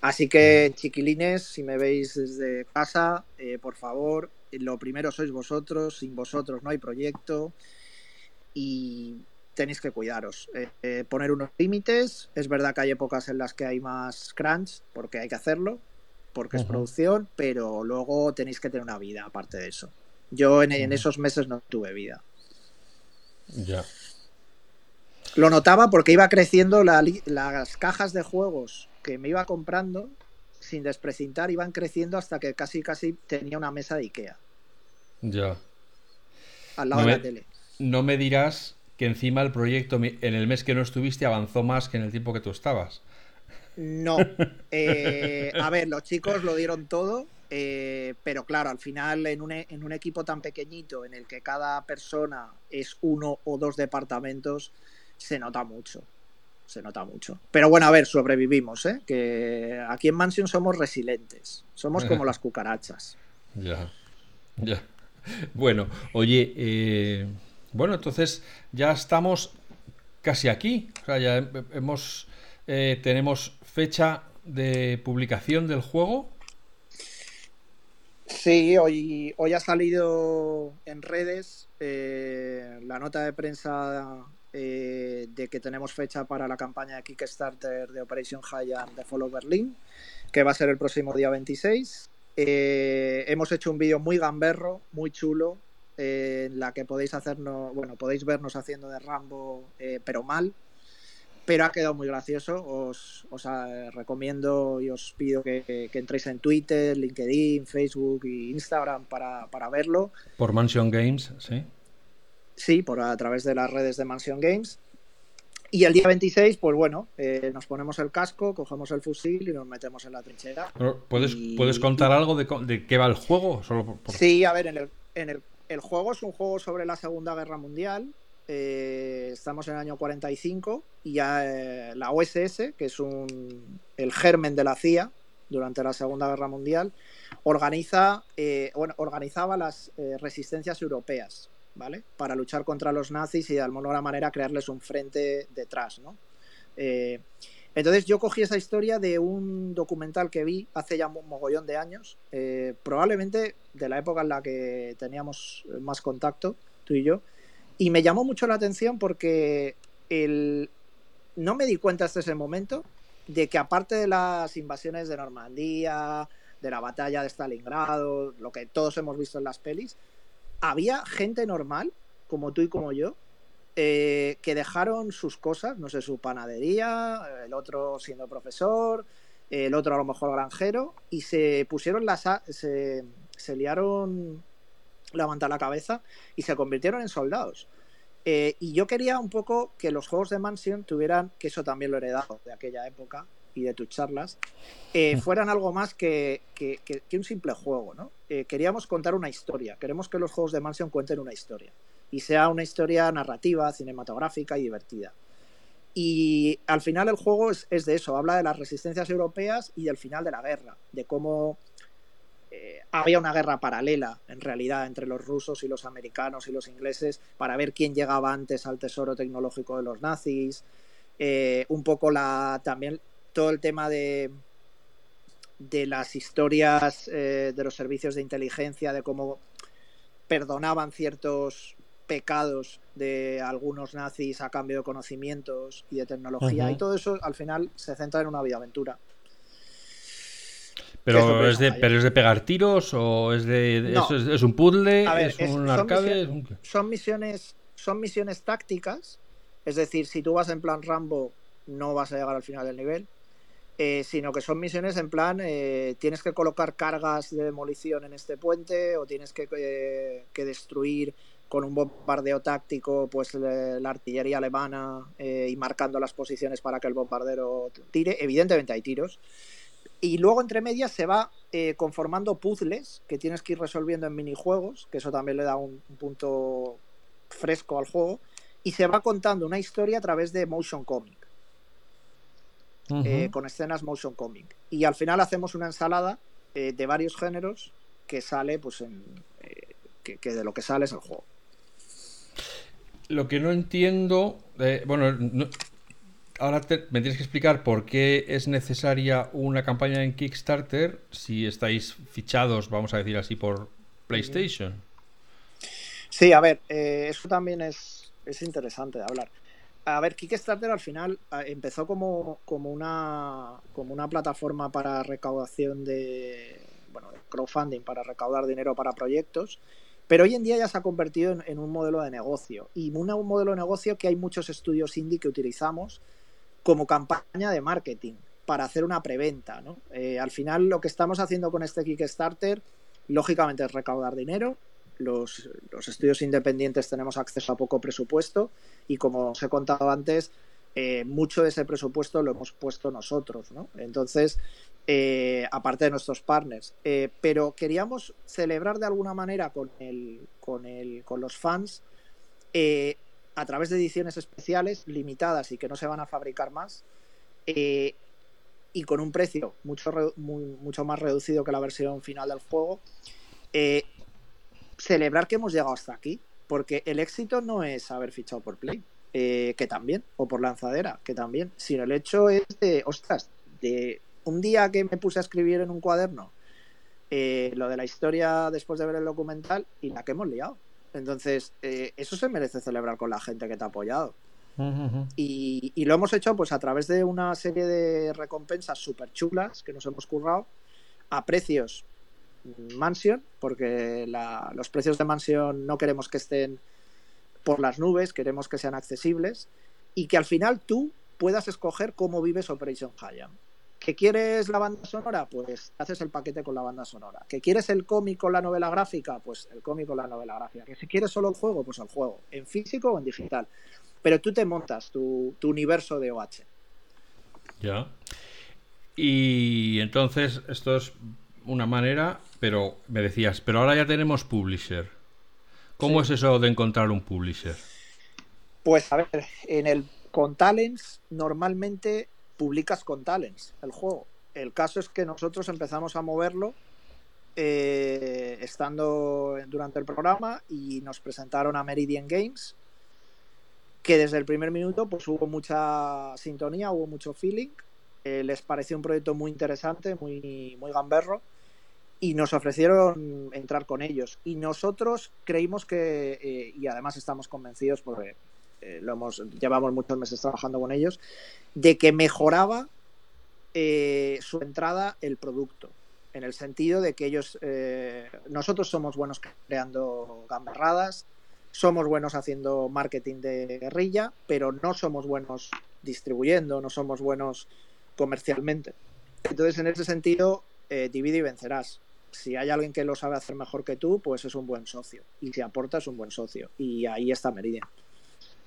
Así que, chiquilines, si me veis desde casa, por favor, lo primero sois vosotros, sin vosotros no hay proyecto y tenéis que cuidaros. Eh, eh, poner unos límites. Es verdad que hay épocas en las que hay más crunch, porque hay que hacerlo, porque es producción, pero luego tenéis que tener una vida aparte de eso. Yo en, esos meses no tuve vida. Ya. Lo notaba porque iba creciendo las cajas de juegos que me iba comprando sin desprecintar, iban creciendo hasta que casi casi tenía una mesa de Ikea. Ya. Al lado de la tele. No me dirás que encima el proyecto en el mes que no estuviste avanzó más que en el tiempo que tú estabas. No. Eh, a ver, los chicos lo dieron todo, eh, pero claro, al final en un, e, en un, equipo tan pequeñito en el que cada persona es uno o dos departamentos, se nota mucho. Se nota mucho. Pero bueno, a ver, sobrevivimos, ¿eh? Que aquí en Mansion somos resilientes. Somos como las cucarachas. Ya. Ya. Bueno, oye, eh, bueno, entonces ya estamos casi aquí. O sea, ya hemos eh, tenemos fecha de publicación del juego. Sí, hoy, hoy ha salido en redes eh, la nota de prensa eh, de que tenemos fecha para la campaña de Kickstarter de Operation Giant de Follow Berlin, que va a ser el próximo día 26. hemos hecho un vídeo muy gamberro, muy chulo, en la que podéis hacernos, bueno, podéis vernos haciendo de Rambo, eh, pero mal. Pero ha quedado muy gracioso. Os, os eh, recomiendo y os pido que, entréis en Twitter, LinkedIn, Facebook e Instagram para, verlo. Por Mansion Games, sí. Sí, por a través de las redes de Mansion Games. Y el día 26, pues bueno, eh, nos ponemos el casco, cogemos el fusil y nos metemos en la trinchera. ¿Puedes, ¿puedes contar algo de, de, qué va el juego? Solo Sí, a ver, en el, en el el juego es un juego sobre la Segunda Guerra Mundial. Eh, estamos en el año 45 y ya eh, la OSS, que es un, el germen de la CIA durante la Segunda Guerra Mundial, organiza, eh, bueno, organizaba las resistencias europeas, ¿vale? Para luchar contra los nazis y de alguna manera crearles un frente detrás, ¿no? Entonces yo cogí esa historia de un documental que vi hace ya un mogollón de años, eh, probablemente de la época en la que teníamos más contacto, tú y yo, y me llamó mucho la atención porque el... no me di cuenta hasta ese momento de que aparte de las invasiones de Normandía, de la batalla de Stalingrado, lo que todos hemos visto en las pelis, había gente normal, como tú y como yo, eh, que dejaron sus cosas, no sé, su panadería, el otro siendo profesor, el otro a lo mejor granjero, y se pusieron las. Se, se liaron a la cabeza y se convirtieron en soldados. Eh, y yo quería un poco que los juegos de Mansion tuvieran, que eso también lo he heredado de aquella época y de tus charlas, eh, fueran algo más que, que, un simple juego, ¿no? Queríamos contar una historia, queremos que los juegos de Mansion cuenten una historia. Y sea una historia narrativa, cinematográfica y divertida. Y al final el juego es, de eso, habla de las resistencias europeas y del final de la guerra, de cómo eh, había una guerra paralela en realidad entre los rusos y los americanos y los ingleses para ver quién llegaba antes al tesoro tecnológico de los nazis, eh, un poco la también todo el tema de de las historias eh, de los servicios de inteligencia, de cómo perdonaban ciertos pecados de algunos nazis a cambio de conocimientos y de tecnología. Y todo eso al final se centra en una vida aventura. Pero es, de, pero es de pegar tiros o es de es, un puzzle, es, un arcade. son misiones, son misiones tácticas. Es decir, si tú vas en plan Rambo, no vas a llegar al final del nivel. Eh, sino que son misiones en plan, eh, tienes que colocar cargas de demolición en este puente o tienes que, eh, que destruir con un bombardeo táctico, pues la artillería alemana y marcando las posiciones para que el bombardero tire. Evidentemente hay tiros. Y luego entre medias se va conformando puzzles que tienes que ir resolviendo en minijuegos, que eso también le da un, punto fresco al juego. Y se va contando una historia a través de motion comic. Eh, con escenas motion comic. Y al final hacemos una ensalada eh, de varios géneros que sale, pues, en, eh, que, de lo que sale es el juego. Lo que no entiendo, bueno, ahora me tienes que explicar por qué es necesaria una campaña en Kickstarter si estáis fichados, vamos a decir así, por PlayStation. Sí, a ver, eso también es, es interesante de hablar a ver, Kickstarter al final empezó como, como, una, como una plataforma para recaudación de, bueno, crowdfunding, para recaudar dinero para proyectos, pero hoy en día ya se ha convertido en, un modelo de negocio y un, modelo de negocio que hay muchos estudios indie que utilizamos como campaña de marketing para hacer una preventa. ¿no? Eh, al final lo que estamos haciendo con este Kickstarter, lógicamente es recaudar dinero, los, estudios independientes tenemos acceso a poco presupuesto y como os he contado antes, eh, mucho de ese presupuesto lo hemos puesto nosotros, ¿no? Entonces, eh, aparte de nuestros partners. Eh, pero queríamos celebrar de alguna manera con, el, con, el, con los fans a través de ediciones especiales limitadas y que no se van a fabricar más. y con un precio mucho, mucho más reducido que la versión final del juego, celebrar que hemos llegado hasta aquí, porque el éxito no es haber fichado por Play, eh, que también, o por lanzadera, que también, sino el hecho es de, ostras, de un día que me puse a escribir en un cuaderno eh, lo de la historia después de ver el documental y la que hemos liado. Entonces, eh, eso se merece celebrar con la gente que te ha apoyado. y, y, lo hemos hecho pues a través de una serie de recompensas súper chulas que nos hemos currado a precios Mansion, porque los precios de Mansion no queremos que estén por las nubes, queremos que sean accesibles y que al final tú puedas escoger cómo vives Operation Hayam. ¿Que quieres la banda sonora? Pues haces el paquete con la banda sonora. ¿Que quieres el cómic con la novela gráfica? Pues el cómic con la novela gráfica. ¿Que si quieres solo el juego? Pues el juego, en físico o en digital. Pero tú te montas tu, tu universo de OH. Ya. Y entonces, esto es una manera, pero me decías, pero ahora ya tenemos publisher. ¿Cómo es eso de encontrar un publisher? Pues a ver, en el con Talents normalmente publicas con Talents el juego. El caso es que nosotros empezamos a moverlo eh, estando durante el programa y nos presentaron a Meridian Games que desde el primer minuto pues hubo mucha sintonía, hubo mucho feeling. Eh, les pareció un proyecto muy interesante, muy, muy gamberro y nos ofrecieron entrar con ellos. Y nosotros creímos que, eh, y además estamos convencidos porque eh, lo hemos, llevamos muchos meses trabajando con ellos, de que mejoraba eh, su entrada el producto. En el sentido de que ellos, nosotros somos buenos creando gamberradas, somos buenos haciendo marketing de guerrilla, pero no somos buenos distribuyendo, no somos buenos comercialmente. Entonces, en ese sentido, divide y vencerás si hay alguien que lo sabe hacer mejor que tú, pues es un buen socio. Y si aporta, es un buen socio. Y ahí está Meridian,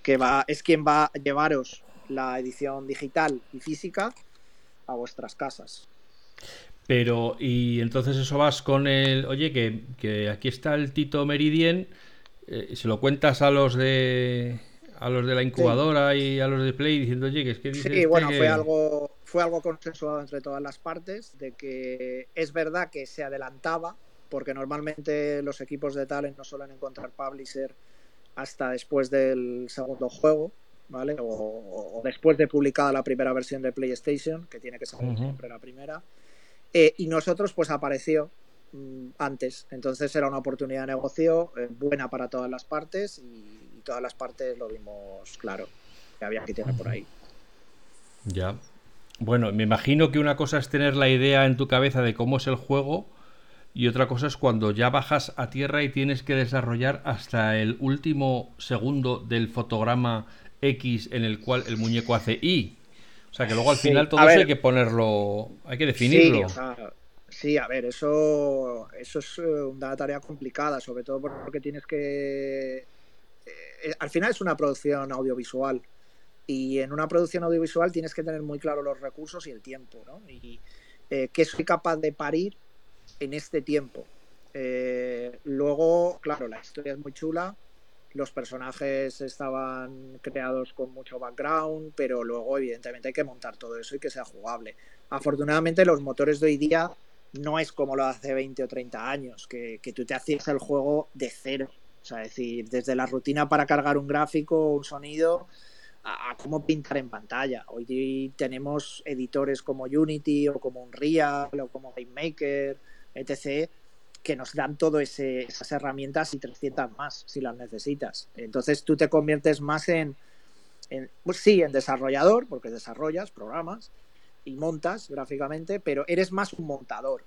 que va, es quien va a llevaros la edición digital y física a vuestras casas. Pero, y entonces eso vas con el, oye, que, aquí está el Tito Meridian, eh, se lo cuentas a los de a los de la incubadora y a los de Play diciendo, oye, que es que dice Sí, bueno, fue algo fue algo consensuado entre todas las partes, de que es verdad que se adelantaba, porque normalmente los equipos de talent no suelen encontrar publisher hasta después del segundo juego, ¿vale? O, después de publicada la primera versión de PlayStation, que tiene que ser siempre la primera. Eh, y nosotros, pues apareció mm, antes. Entonces era una oportunidad de negocio eh, buena para todas las partes y, todas las partes lo vimos claro que había que tener por ahí. Ya. Bueno, me imagino que una cosa es tener la idea en tu cabeza de cómo es el juego y otra cosa es cuando ya bajas a tierra y tienes que desarrollar hasta el último segundo del fotograma X en el cual el muñeco hace Y. O sea que luego al final todo eso hay que ponerlo, hay que definirlo. Sí, a ver, eso, eso es eh, una tarea complicada, sobre todo porque tienes que... Eh, al final es una producción audiovisual y en una producción audiovisual tienes que tener muy claro los recursos y el tiempo, ¿no? Y eh, qué soy capaz de parir en este tiempo. Eh, luego, claro, la historia es muy chula, los personajes estaban creados con mucho background, pero luego evidentemente hay que montar todo eso y que sea jugable. Afortunadamente los motores de hoy día no es como lo hace 20 o 30 años, que, tú te hacías el juego de cero. O sea, es decir, desde la rutina para cargar un gráfico, un sonido, a, cómo pintar en pantalla. Hoy tenemos editores como Unity o como Unreal o como GameMaker, etc., que nos dan todas esas herramientas y 300 más si las necesitas. Entonces tú te conviertes más en, pues sí, en desarrollador, porque desarrollas programas y montas gráficamente, pero eres más un montador.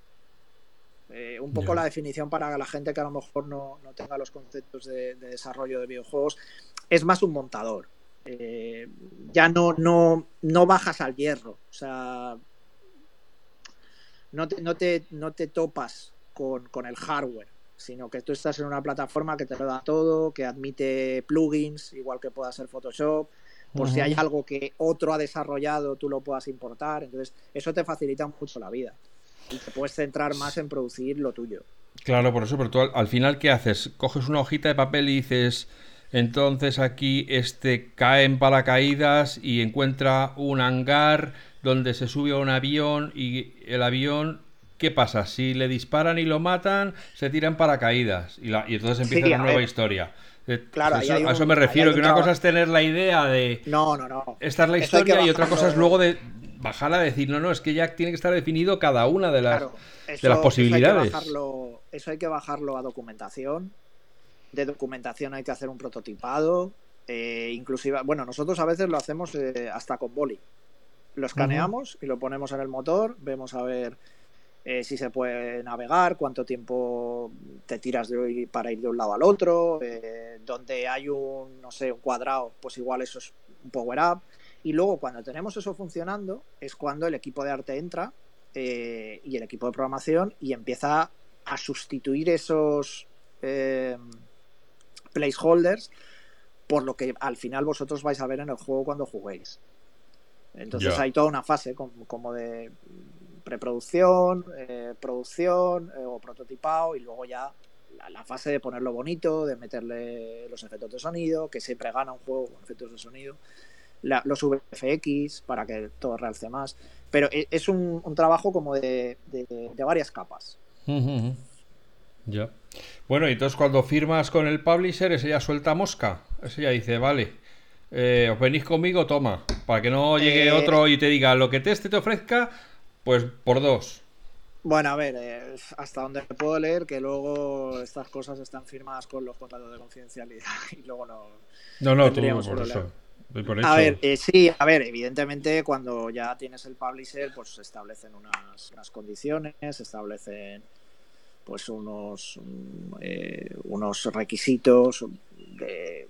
Eh, un poco la definición para la gente que a lo mejor no, tenga los conceptos de, desarrollo de videojuegos, es más un montador. Eh, ya no, no, no bajas al hierro, o sea, no te, no te, no te topas con, el hardware, sino que tú estás en una plataforma que te lo da todo, que admite plugins, igual que pueda ser Photoshop, por si hay algo que otro ha desarrollado, tú lo puedas importar. Entonces, eso te facilita mucho la vida. Y te puedes centrar más en producir lo tuyo. Claro, por eso, pero tú al, final, ¿qué haces? Coges una hojita de papel y dices, entonces aquí este cae en paracaídas y encuentra un hangar donde se sube a un avión y el avión ¿qué pasa? Si le disparan y lo matan, se tiran paracaídas y, y entonces empieza una nueva historia. Eh, claro, a eso me refiero, que una cosa es tener la idea de... No, no, no. Esta es la historia y otra cosa es luego de bajarla a decir, no, no, es que ya tiene que estar definido cada una de las, de las posibilidades. Eso hay, que bajarlo, eso hay que bajarlo a documentación. De documentación hay que hacer un prototipado. Eh, inclusive, bueno, nosotros a veces lo hacemos eh, hasta con boli. Lo escaneamos y lo ponemos en el motor, vemos a ver eh, si se puede navegar, cuánto tiempo te tiras de, para ir de un lado al otro, eh, donde hay un, no sé, un cuadrado, pues igual eso es un power up. Y luego cuando tenemos eso funcionando es cuando el equipo de arte entra y el equipo de programación y empieza a sustituir esos placeholders por lo que al final vosotros vais a ver en el juego cuando juguéis. Entonces hay toda una fase como de preproducción, eh, producción eh, o prototipado y luego ya la, fase de ponerlo bonito, de meterle los efectos de sonido, que siempre gana un juego con efectos de sonido, los VFX para que todo realce más. Pero e, es un, trabajo como de, varias capas. Ya. Bueno, y entonces cuando firmas con el publisher, ese ya suelta mosca. Ese ya dice, vale, eh, os venís conmigo, toma. Para que no llegue otro y te diga lo que este te ofrezca, pues por dos. Bueno, a ver, eh, hasta donde puedo leer que luego estas cosas están firmadas con los contratos de confidencialidad y luego no. No, no, tú, por eso. A ver, eh, sí, a ver, evidentemente cuando ya tienes el publisher, pues se establecen unas, unas condiciones, se establecen pues unos, eh, unos requisitos de,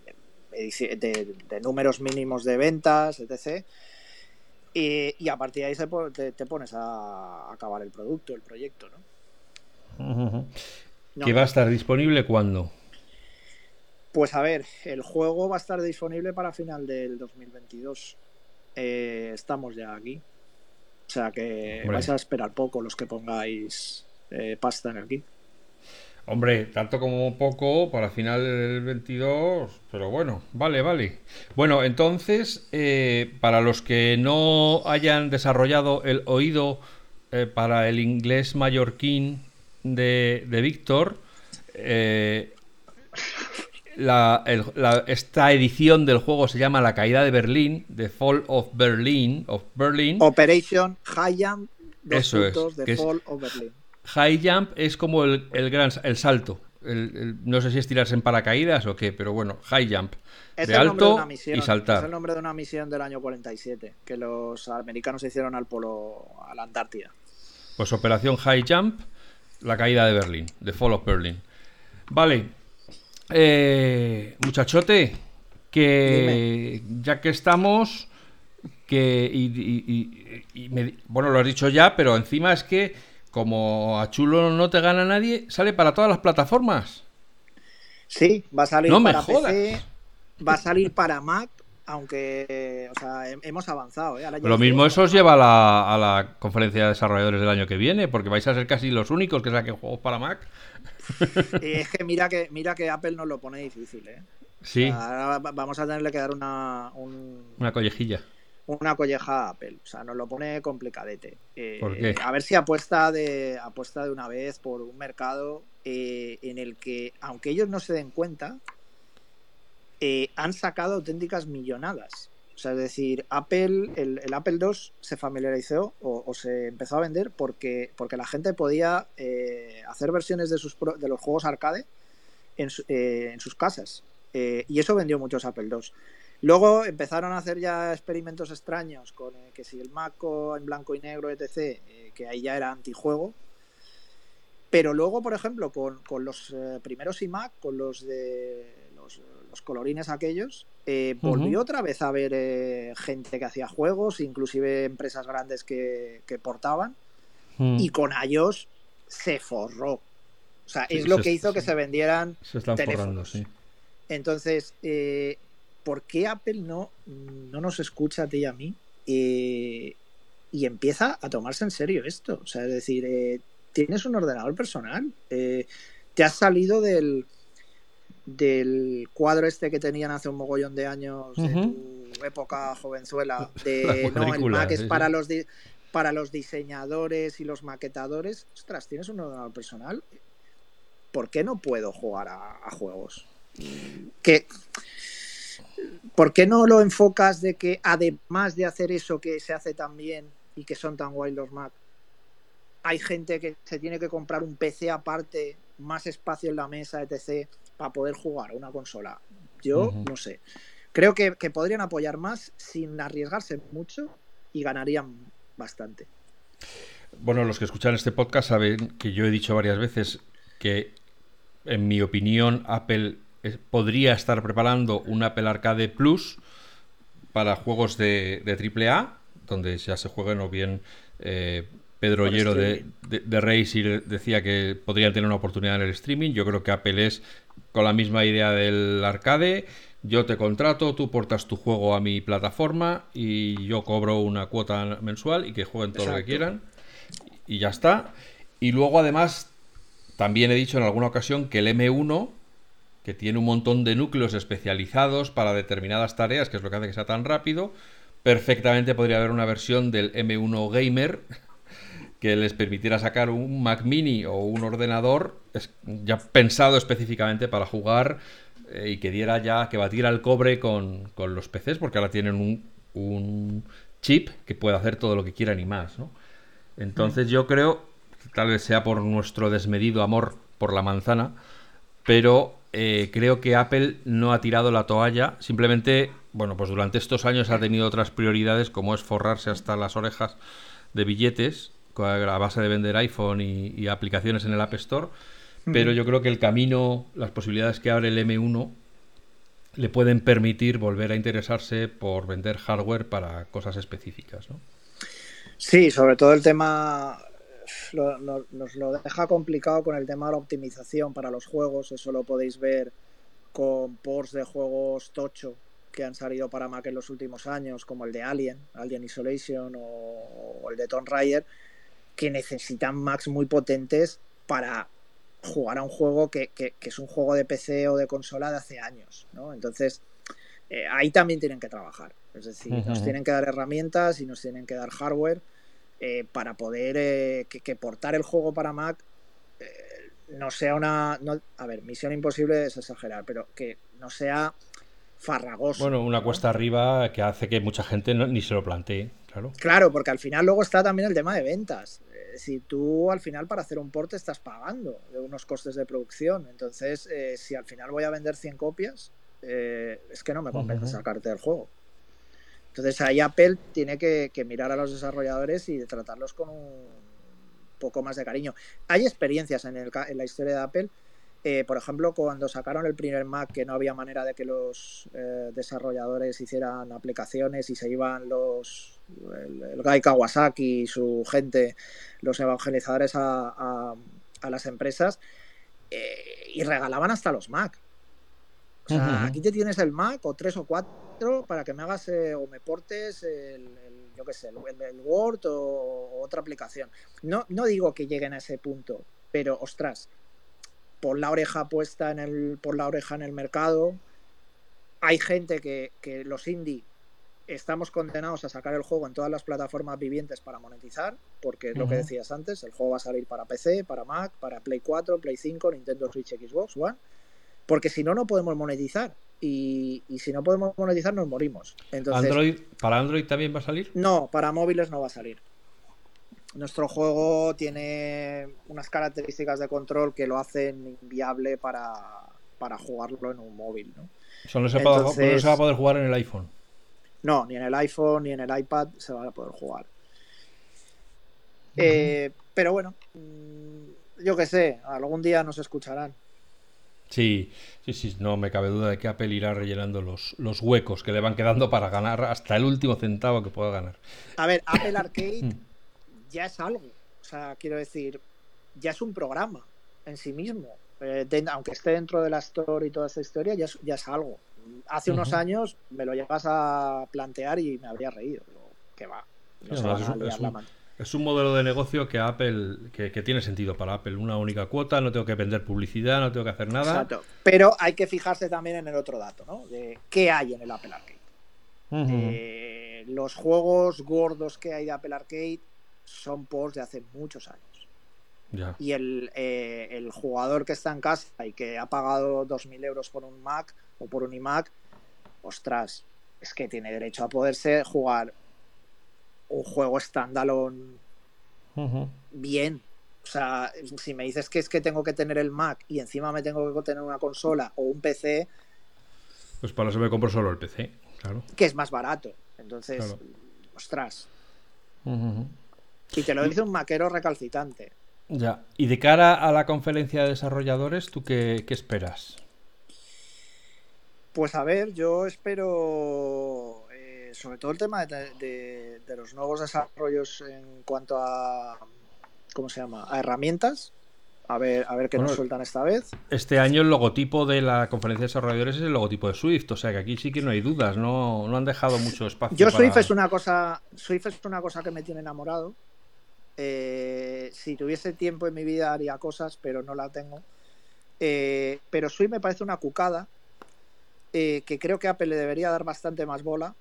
de, números mínimos de ventas, etc. Y, a partir de ahí te, pones a acabar el producto, el proyecto, ¿no? ¿Que va a estar disponible cuándo? Pues a ver, el juego va a estar disponible para final del 2022. Eh, estamos ya aquí. O sea que vais a esperar poco los que pongáis eh, pasta en el kit. Hombre, tanto como poco para final del 22, pero bueno, vale, vale. Bueno, entonces, eh, para los que no hayan desarrollado el oído eh, para el inglés mallorquín de, de Víctor, eh, esta edición del juego se llama La caída de Berlín, The Fall of Berlin, of Berlin. Operation Eso es, The Fall of Berlin. High jump es como el, gran el salto. no sé si es tirarse en paracaídas o qué, pero bueno, high jump. de alto y saltar. Es el nombre de una misión del año 47 que los americanos hicieron al polo, a la Antártida. Pues Operación High Jump, la caída de Berlín, The Fall of Berlin. Vale, eh, muchachote, que ya que estamos, que y, bueno, lo has dicho ya, pero encima es que como a Chulo no te gana nadie, sale para todas las plataformas. Sí, va a salir para PC, va a salir para Mac, aunque o sea, hemos avanzado. ¿eh? Lo mismo eso os lleva a la, a la, conferencia de desarrolladores del año que viene, porque vais a ser casi los únicos que saquen juegos para Mac. es que mira que mira que Apple nos lo pone difícil, ¿eh? Sí. ahora vamos a tenerle que dar una, una collejilla. Una colleja a Apple. O sea, nos lo pone complicadete. Eh, ¿Por qué? A ver si apuesta de, apuesta de una vez por un mercado eh, en el que, aunque ellos no se den cuenta, eh, han sacado auténticas millonadas. O sea, es decir, Apple, el, Apple II se familiarizó o, se empezó a vender porque, porque la gente podía hacer versiones de, sus, de los juegos arcade en, en sus casas. Eh, y eso vendió muchos Apple II. Luego empezaron a hacer ya experimentos extraños con eh, que si el Mac en blanco y negro, etc., eh, que ahí ya era antijuego. Pero luego, por ejemplo, con, los primeros iMac, con los de los, colorines aquellos, volvió otra vez a ver gente que hacía juegos, inclusive empresas grandes que, portaban. Mm. Y con iOS se forró. O sea, es lo que hizo que se vendieran se están teléfonos. sí. Entonces, eh, ¿por qué Apple no, no nos escucha a ti y a mí? Eh, y empieza a tomarse en serio esto. O sea, es decir, eh, tienes un ordenador personal. te has salido del, del cuadro este que tenían hace un mogollón de años en tu época jovenzuela. De no, el Mac es para los para los diseñadores y los maquetadores. Ostras, tienes un ordenador personal. ¿Por qué no puedo jugar a juegos? que ¿por qué no lo enfocas de que además de hacer eso que se hace tan bien y que son tan guay los Mac, hay gente que se tiene que comprar un PC aparte, más espacio en la mesa, etc., para poder jugar a una consola? Yo no sé. Creo que, que podrían apoyar más sin arriesgarse mucho y ganarían bastante. Bueno, los que escuchan este podcast saben que yo he dicho varias veces que, en mi opinión, Apple podría estar preparando un Apple Arcade Plus para juegos de, de AAA, donde ya se jueguen o bien eh, Pedro Ollero de, de, decía que podrían tener una oportunidad en el streaming. Yo creo que Apple es con la misma idea del arcade. Yo te contrato, tú portas tu juego a mi plataforma y yo cobro una cuota mensual y que jueguen todo lo que quieran. Y ya está. Y luego además, también he dicho en alguna ocasión que el M1 que tiene un montón de núcleos especializados para determinadas tareas, que es lo que hace que sea tan rápido. Perfectamente podría haber una versión del M1 Gamer que les permitiera sacar un Mac mini o un ordenador ya pensado específicamente para jugar eh, y que diera ya, que batiera el cobre con, los PCs, porque ahora tienen un, chip que puede hacer todo lo que quieran y más. Entonces yo creo, tal vez sea por nuestro desmedido amor por la manzana, pero eh, creo que Apple no ha tirado la toalla, simplemente, bueno, pues durante estos años ha tenido otras prioridades como es forrarse hasta las orejas de billetes a base de vender iPhone y, aplicaciones en el App Store, pero yo creo que el camino, las posibilidades que abre el M1 le pueden permitir volver a interesarse por vender hardware para cosas específicas, ¿no? Sí, sobre todo el tema nos lo deja complicado con el tema de la optimización para los juegos. Eso lo podéis ver con ports de juegos tocho que han salido para Mac en los últimos años, como el de Alien, Alien Isolation o, el de Tomb Raider, que necesitan Macs muy potentes para jugar a un juego que, es un juego de PC o de consola de hace años. ¿no? Entonces, eh, ahí también tienen que trabajar. Es decir, nos tienen que dar herramientas y nos tienen que dar hardware eh, para poder eh, que, portar el juego para Mac eh, no sea una... a ver, misión imposible es exagerar, pero que no sea farragoso. Bueno, una cuesta arriba que hace que mucha gente ni se lo plantee, claro. Claro, porque al final luego está también el tema de ventas. si tú al final para hacer un porte estás pagando de unos costes de producción, entonces si al final voy a vender 100 copias, es que no me compensa sacarte el juego. Entonces ahí Apple tiene que, mirar a los desarrolladores y tratarlos con un poco más de cariño. Hay experiencias en, la historia de Apple. Eh, por ejemplo, cuando sacaron el primer Mac, que no había manera de que los eh, desarrolladores hicieran aplicaciones y se iban los el, Guy Kawasaki y su gente, los evangelizadores a, las empresas eh, y regalaban hasta los Mac. O sea, aquí te tienes el Mac o tres o cuatro para que me hagas eh, o me portes el, yo qué sé, el, Word o, otra aplicación. No, no digo que lleguen a ese punto, pero ostras, por la oreja puesta en el, por la oreja en el mercado hay gente que, que los indie estamos condenados a sacar el juego en todas las plataformas vivientes para monetizar, porque es lo que decías antes, el juego va a salir para PC, para Mac, para Play 4, Play 5, Nintendo Switch, Xbox One, porque si no, no podemos monetizar. Y, si no podemos monetizar, nos morimos. Entonces, Android, ¿Para Android también va a salir? No, para móviles no va a salir. Nuestro juego tiene unas características de control que lo hacen inviable para, para jugarlo en un móvil. ¿no? Solo se, se va a poder jugar en el iPhone. No, ni en el iPhone ni en el iPad se va a poder jugar. Eh, pero bueno, mm, yo qué sé, algún día nos escucharán. Sí, sí, sí, no me cabe duda de que Apple irá rellenando los, los huecos que le van quedando para ganar hasta el último centavo que pueda ganar. A ver, Apple Arcade mm. ya es algo. O sea, quiero decir, ya es un programa en sí mismo. Eh, aunque esté dentro de la Store y toda esa historia, ya ya es algo hace unos años me lo llevas a plantear y me habría reído. Que va. es, un, modelo de negocio que Apple que, tiene sentido para Apple. Una única cuota, no tengo que vender publicidad, no tengo que hacer nada. Exacto. Pero hay que fijarse también en el otro dato, ¿no? De qué hay en el Apple Arcade. Eh, los juegos gordos que hay de Apple Arcade son post de hace muchos años. Y el, eh, el, jugador que está en casa y que ha pagado 2.000 euros por un Mac o por un iMac, ostras, es que tiene derecho a poderse jugar un juego standalone bien. O sea, si me dices que es que tengo que tener el Mac y encima me tengo que tener una consola o un PC. Pues para eso me compro solo el PC, claro. Que es más barato. Entonces, ostras. Y te lo dice un maquero recalcitante. Ya. Y de cara a la conferencia de desarrolladores, ¿tú qué, qué esperas? Pues a ver, yo espero eh, sobre todo el tema de, los nuevos desarrollos en cuanto a ¿cómo se llama? a herramientas. A ver, a ver qué nos sueltan esta vez. Este año el logotipo de la conferencia de desarrolladores es el logotipo de Swift, o sea que aquí sí que no hay dudas, no, no han dejado mucho espacio. Yo Swift es una cosa, Swift es una cosa que me tiene enamorado. Eh, si tuviese tiempo en mi vida haría cosas, pero no la tengo. Eh, pero Swift me parece una cucada eh, que creo que Apple le debería dar bastante más bola,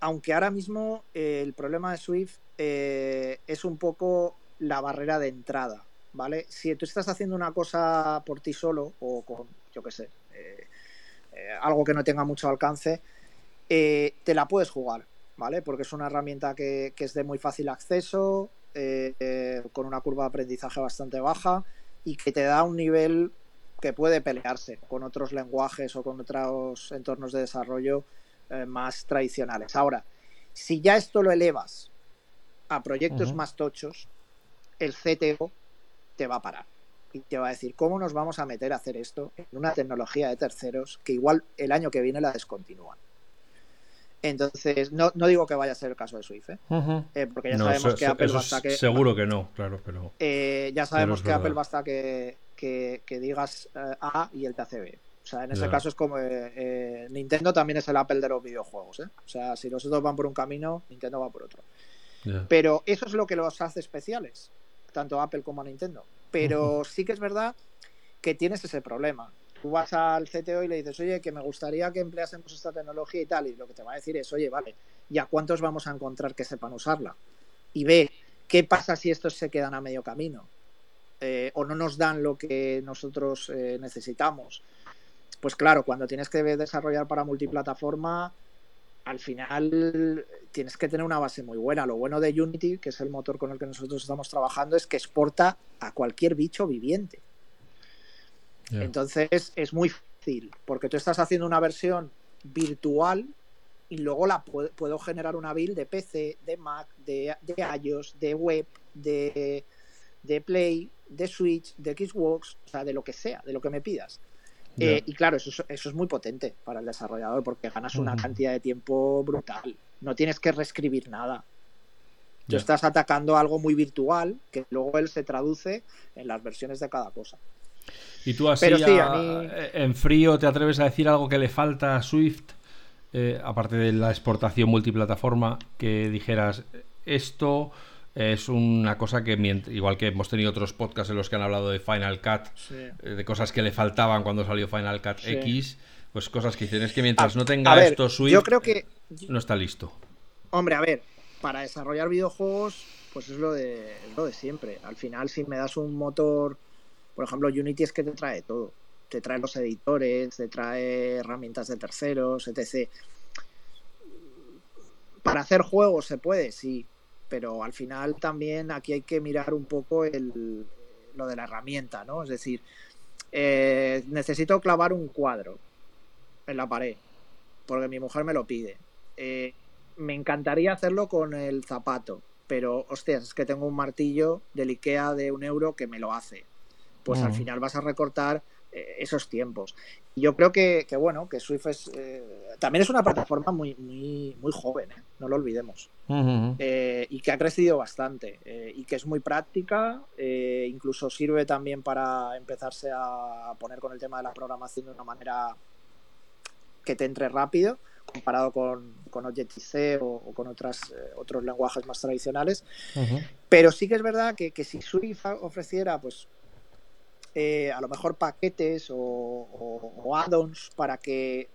aunque ahora mismo eh, el problema de Swift eh, es un poco la barrera de entrada, ¿vale? Si tú estás haciendo una cosa por ti solo o con, yo qué sé, algo que no tenga mucho alcance, te la puedes jugar, ¿vale? Porque es una herramienta que, que es de muy fácil acceso, con una curva de aprendizaje bastante baja y que te da un nivel que puede pelearse con otros lenguajes o con otros entornos de desarrollo eh, más tradicionales. Ahora, si ya esto lo elevas a proyectos más tochos, el CTO te va a parar y te va a decir, ¿cómo nos vamos a meter a hacer esto en una tecnología de terceros que igual el año que viene la descontinúan? Entonces, no, digo que vaya a ser el caso de Swift, ¿eh? Eh, porque ya sabemos que Apple basta que. Seguro que no, claro, pero. ya sabemos que Apple basta que, que, digas eh, A y él te hace B. O sea, en ese caso es como eh, eh, Nintendo también es el Apple de los videojuegos. O sea, si los otros van por un camino, Nintendo va por otro. Pero eso es lo que los hace especiales, tanto Apple como Nintendo. Pero sí que es verdad que tienes ese problema. Tú vas al CTO y le dices, oye, que me gustaría que empleásemos esta tecnología y tal, y lo que te va a decir es, oye, vale, ¿y a cuántos vamos a encontrar que sepan usarla? Y ve, ¿qué pasa si estos se quedan a medio camino? Eh, o no nos dan lo que nosotros eh, necesitamos. Pues claro, cuando tienes que desarrollar para multiplataforma, al final tienes que tener una base muy buena. Lo bueno de Unity, que es el motor con el que nosotros estamos trabajando, es que exporta a cualquier bicho viviente. Entonces es muy fácil, porque tú estás haciendo una versión virtual y luego la puedo, generar una build de PC, de Mac, de, de iOS, de web, de, de Play, de Switch, de Xbox, o sea, de lo que sea, de lo que me pidas. Eh, y claro, eso, eso, es muy potente para el desarrollador porque ganas una cantidad de tiempo brutal. No tienes que reescribir nada. Tú estás atacando algo muy virtual que luego él se traduce en las versiones de cada cosa. ¿Y tú así en frío te atreves a decir algo que le falta a Swift, eh, aparte de la exportación multiplataforma, que dijeras esto es una cosa que, igual que hemos tenido otros podcasts en los que han hablado de Final Cut, eh, de cosas que le faltaban cuando salió Final Cut X, pues cosas que dicen es que mientras no tenga esto Swift, yo creo que no está listo. Hombre, a ver, para desarrollar videojuegos, pues es lo de, lo de siempre. Al final, si me das un motor, por ejemplo, Unity es que te trae todo. Te trae los editores, te trae herramientas de terceros, etc. Para hacer juegos se puede, sí, pero al final también aquí hay que mirar un poco el, lo de la herramienta, ¿no? Es decir, eh, necesito clavar un cuadro en la pared, porque mi mujer me lo pide. Eh, me encantaría hacerlo con el zapato, pero hostias, es que tengo un martillo del IKEA de un euro que me lo hace. Pues al final vas a recortar esos tiempos. Yo creo que, bueno, que Swift es, eh, también es una plataforma muy, muy, muy joven, ¿eh? no lo olvidemos. y que ha crecido bastante y que es muy práctica, incluso sirve también para empezarse a poner con el tema de la programación de una manera que te entre rápido comparado con, con Objective-C o, con otras, otros lenguajes más tradicionales. Pero sí que es verdad que, que si Swift ofreciera pues eh, a lo mejor paquetes o, add-ons para que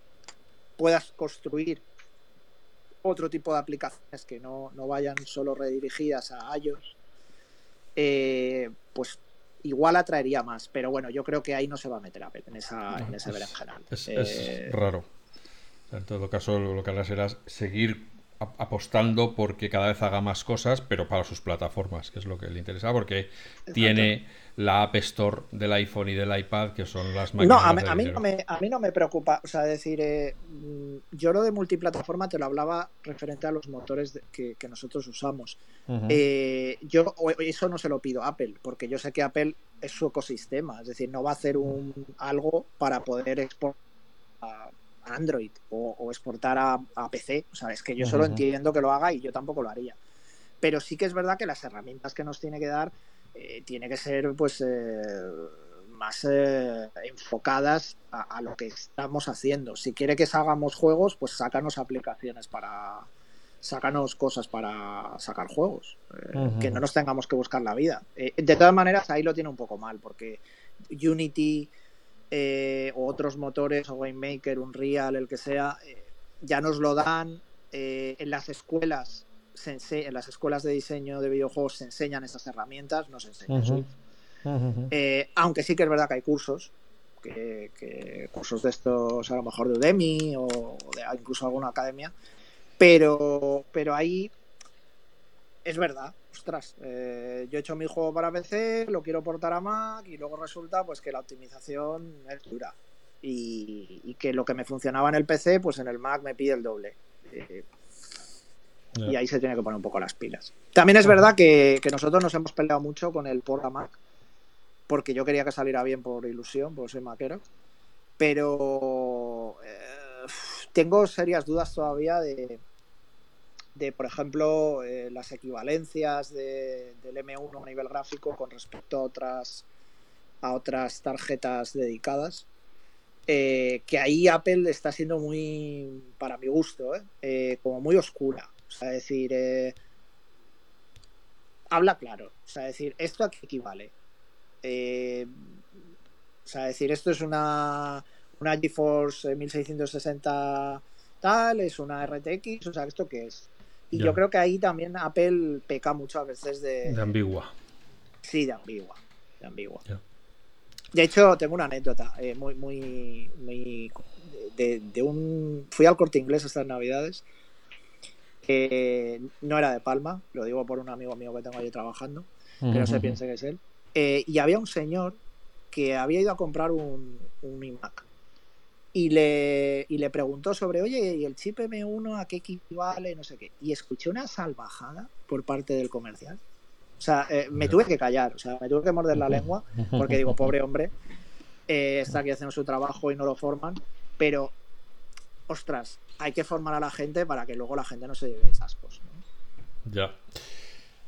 puedas construir otro tipo de aplicaciones que no, vayan solo redirigidas a iOS, eh, pues igual atraería más. Pero bueno, yo creo que ahí no se va a meter Apple en, esa, en ese berenjenal. Es, es eh, raro. En todo caso, lo que hará será seguir apostando porque cada vez haga más cosas, pero para sus plataformas, que es lo que le interesa, porque tiene la App Store del iPhone y del iPad, que son las máquinas. No, a, mí, no me, a mí no me preocupa. O sea, decir, eh, mm, yo lo de multiplataforma te lo hablaba referente a los motores que, nosotros usamos. Eh, yo eso no se lo pido a Apple, porque yo sé que Apple es su ecosistema, es decir, no va a hacer un algo para poder exportar Android o, exportar a, PC. O sea, es que yo solo entiendo que lo haga y yo tampoco lo haría. Pero sí que es verdad que las herramientas que nos tiene que dar eh, tiene que ser pues eh, más eh, enfocadas a, lo que estamos haciendo. Si quiere que hagamos juegos, pues sácanos aplicaciones para sácanos cosas para sacar juegos, que no nos tengamos que buscar la vida. de todas maneras, ahí lo tiene un poco mal, porque Unity o otros motores, o Winemaker, Unreal, el que sea, ya nos lo dan eh, en las escuelas. En las escuelas de diseño de videojuegos se enseñan esas herramientas, no se enseña aunque sí que es verdad que hay cursos, que, cursos de estos a lo mejor de Udemy o de incluso alguna academia, pero, pero ahí es verdad, ostras, eh, yo he hecho mi juego para PC, lo quiero portar a Mac y luego resulta pues que la optimización es dura. Y, que lo que me funcionaba en el PC, pues en el Mac me pide el doble. Eh, y ahí se tiene que poner un poco las pilas. También es verdad que, nosotros nos hemos peleado mucho con el port a Mac, porque yo quería que saliera bien por ilusión, por ser maquero, pero eh, tengo serias dudas todavía de de, por ejemplo, eh, las equivalencias del M1 a nivel gráfico con respecto a otras, a otras tarjetas dedicadas. Eh, que ahí Apple está siendo muy, para mi gusto, eh, como muy oscura. O sea, decir, habla claro. O sea, decir, ¿esto a qué equivale? o sea, decir, esto es una, una GeForce 1660 tal, es una RTX, o sea, ¿esto qué es? Y yo creo que ahí también Apple peca mucho a veces de. De ambigua. Sí, de ambigua. De ambigua. De hecho, tengo una anécdota eh, muy, muy, muy. De, un. Fui al corte inglés estas navidades. Que no era de Palma, lo digo por un amigo mío que tengo allí trabajando, que no se piense que es él. Eh, y había un señor que había ido a comprar un, un iMac y le, y le preguntó sobre, oye, ¿y el chip M1 a qué equivale? No sé qué. Y escuché una salvajada por parte del comercial. O sea, eh, me tuve que callar, o sea, me tuve que morder la lengua, porque digo, pobre hombre, eh, está aquí haciendo su trabajo y no lo forman, pero, ostras, hay que formar a la gente para que luego la gente no se lleve chascos. ¿no? Ya.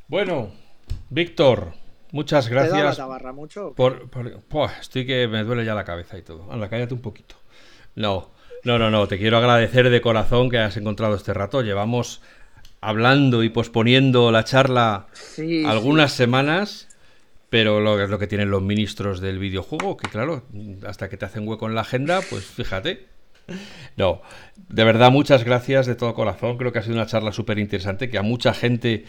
Bueno, Víctor, muchas gracias. ¿Te mucho? Por, estoy que me duele ya la cabeza y todo. Anda, cállate un poquito. No, no, no, no. Te quiero agradecer de corazón que has encontrado este rato. Llevamos hablando y posponiendo la charla algunas semanas. Pero lo, es lo que tienen los ministros del videojuego, que claro, hasta que te hacen hueco en la agenda, pues fíjate. No, de verdad, muchas gracias de todo corazón. Creo que ha sido una charla súper interesante, que a mucha gente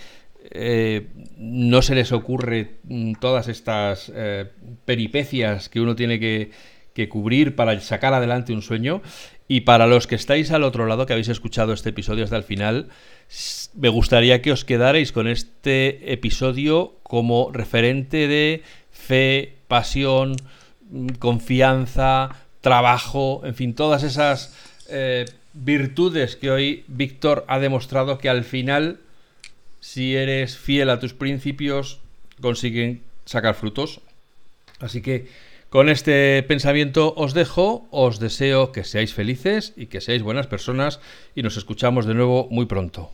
eh, no se les ocurre mm, todas estas eh, peripecias que uno tiene que, que cubrir para sacar adelante un sueño. Y para los que estáis al otro lado, que habéis escuchado este episodio hasta el final, me gustaría que os quedarais con este episodio como referente de fe, pasión, mm, confianza, trabajo, en fin, todas esas eh, virtudes que hoy Víctor ha demostrado que al final, si eres fiel a tus principios, consiguen sacar frutos. Así que con este pensamiento os dejo, os deseo que seáis felices y que seáis buenas personas y nos escuchamos de nuevo muy pronto.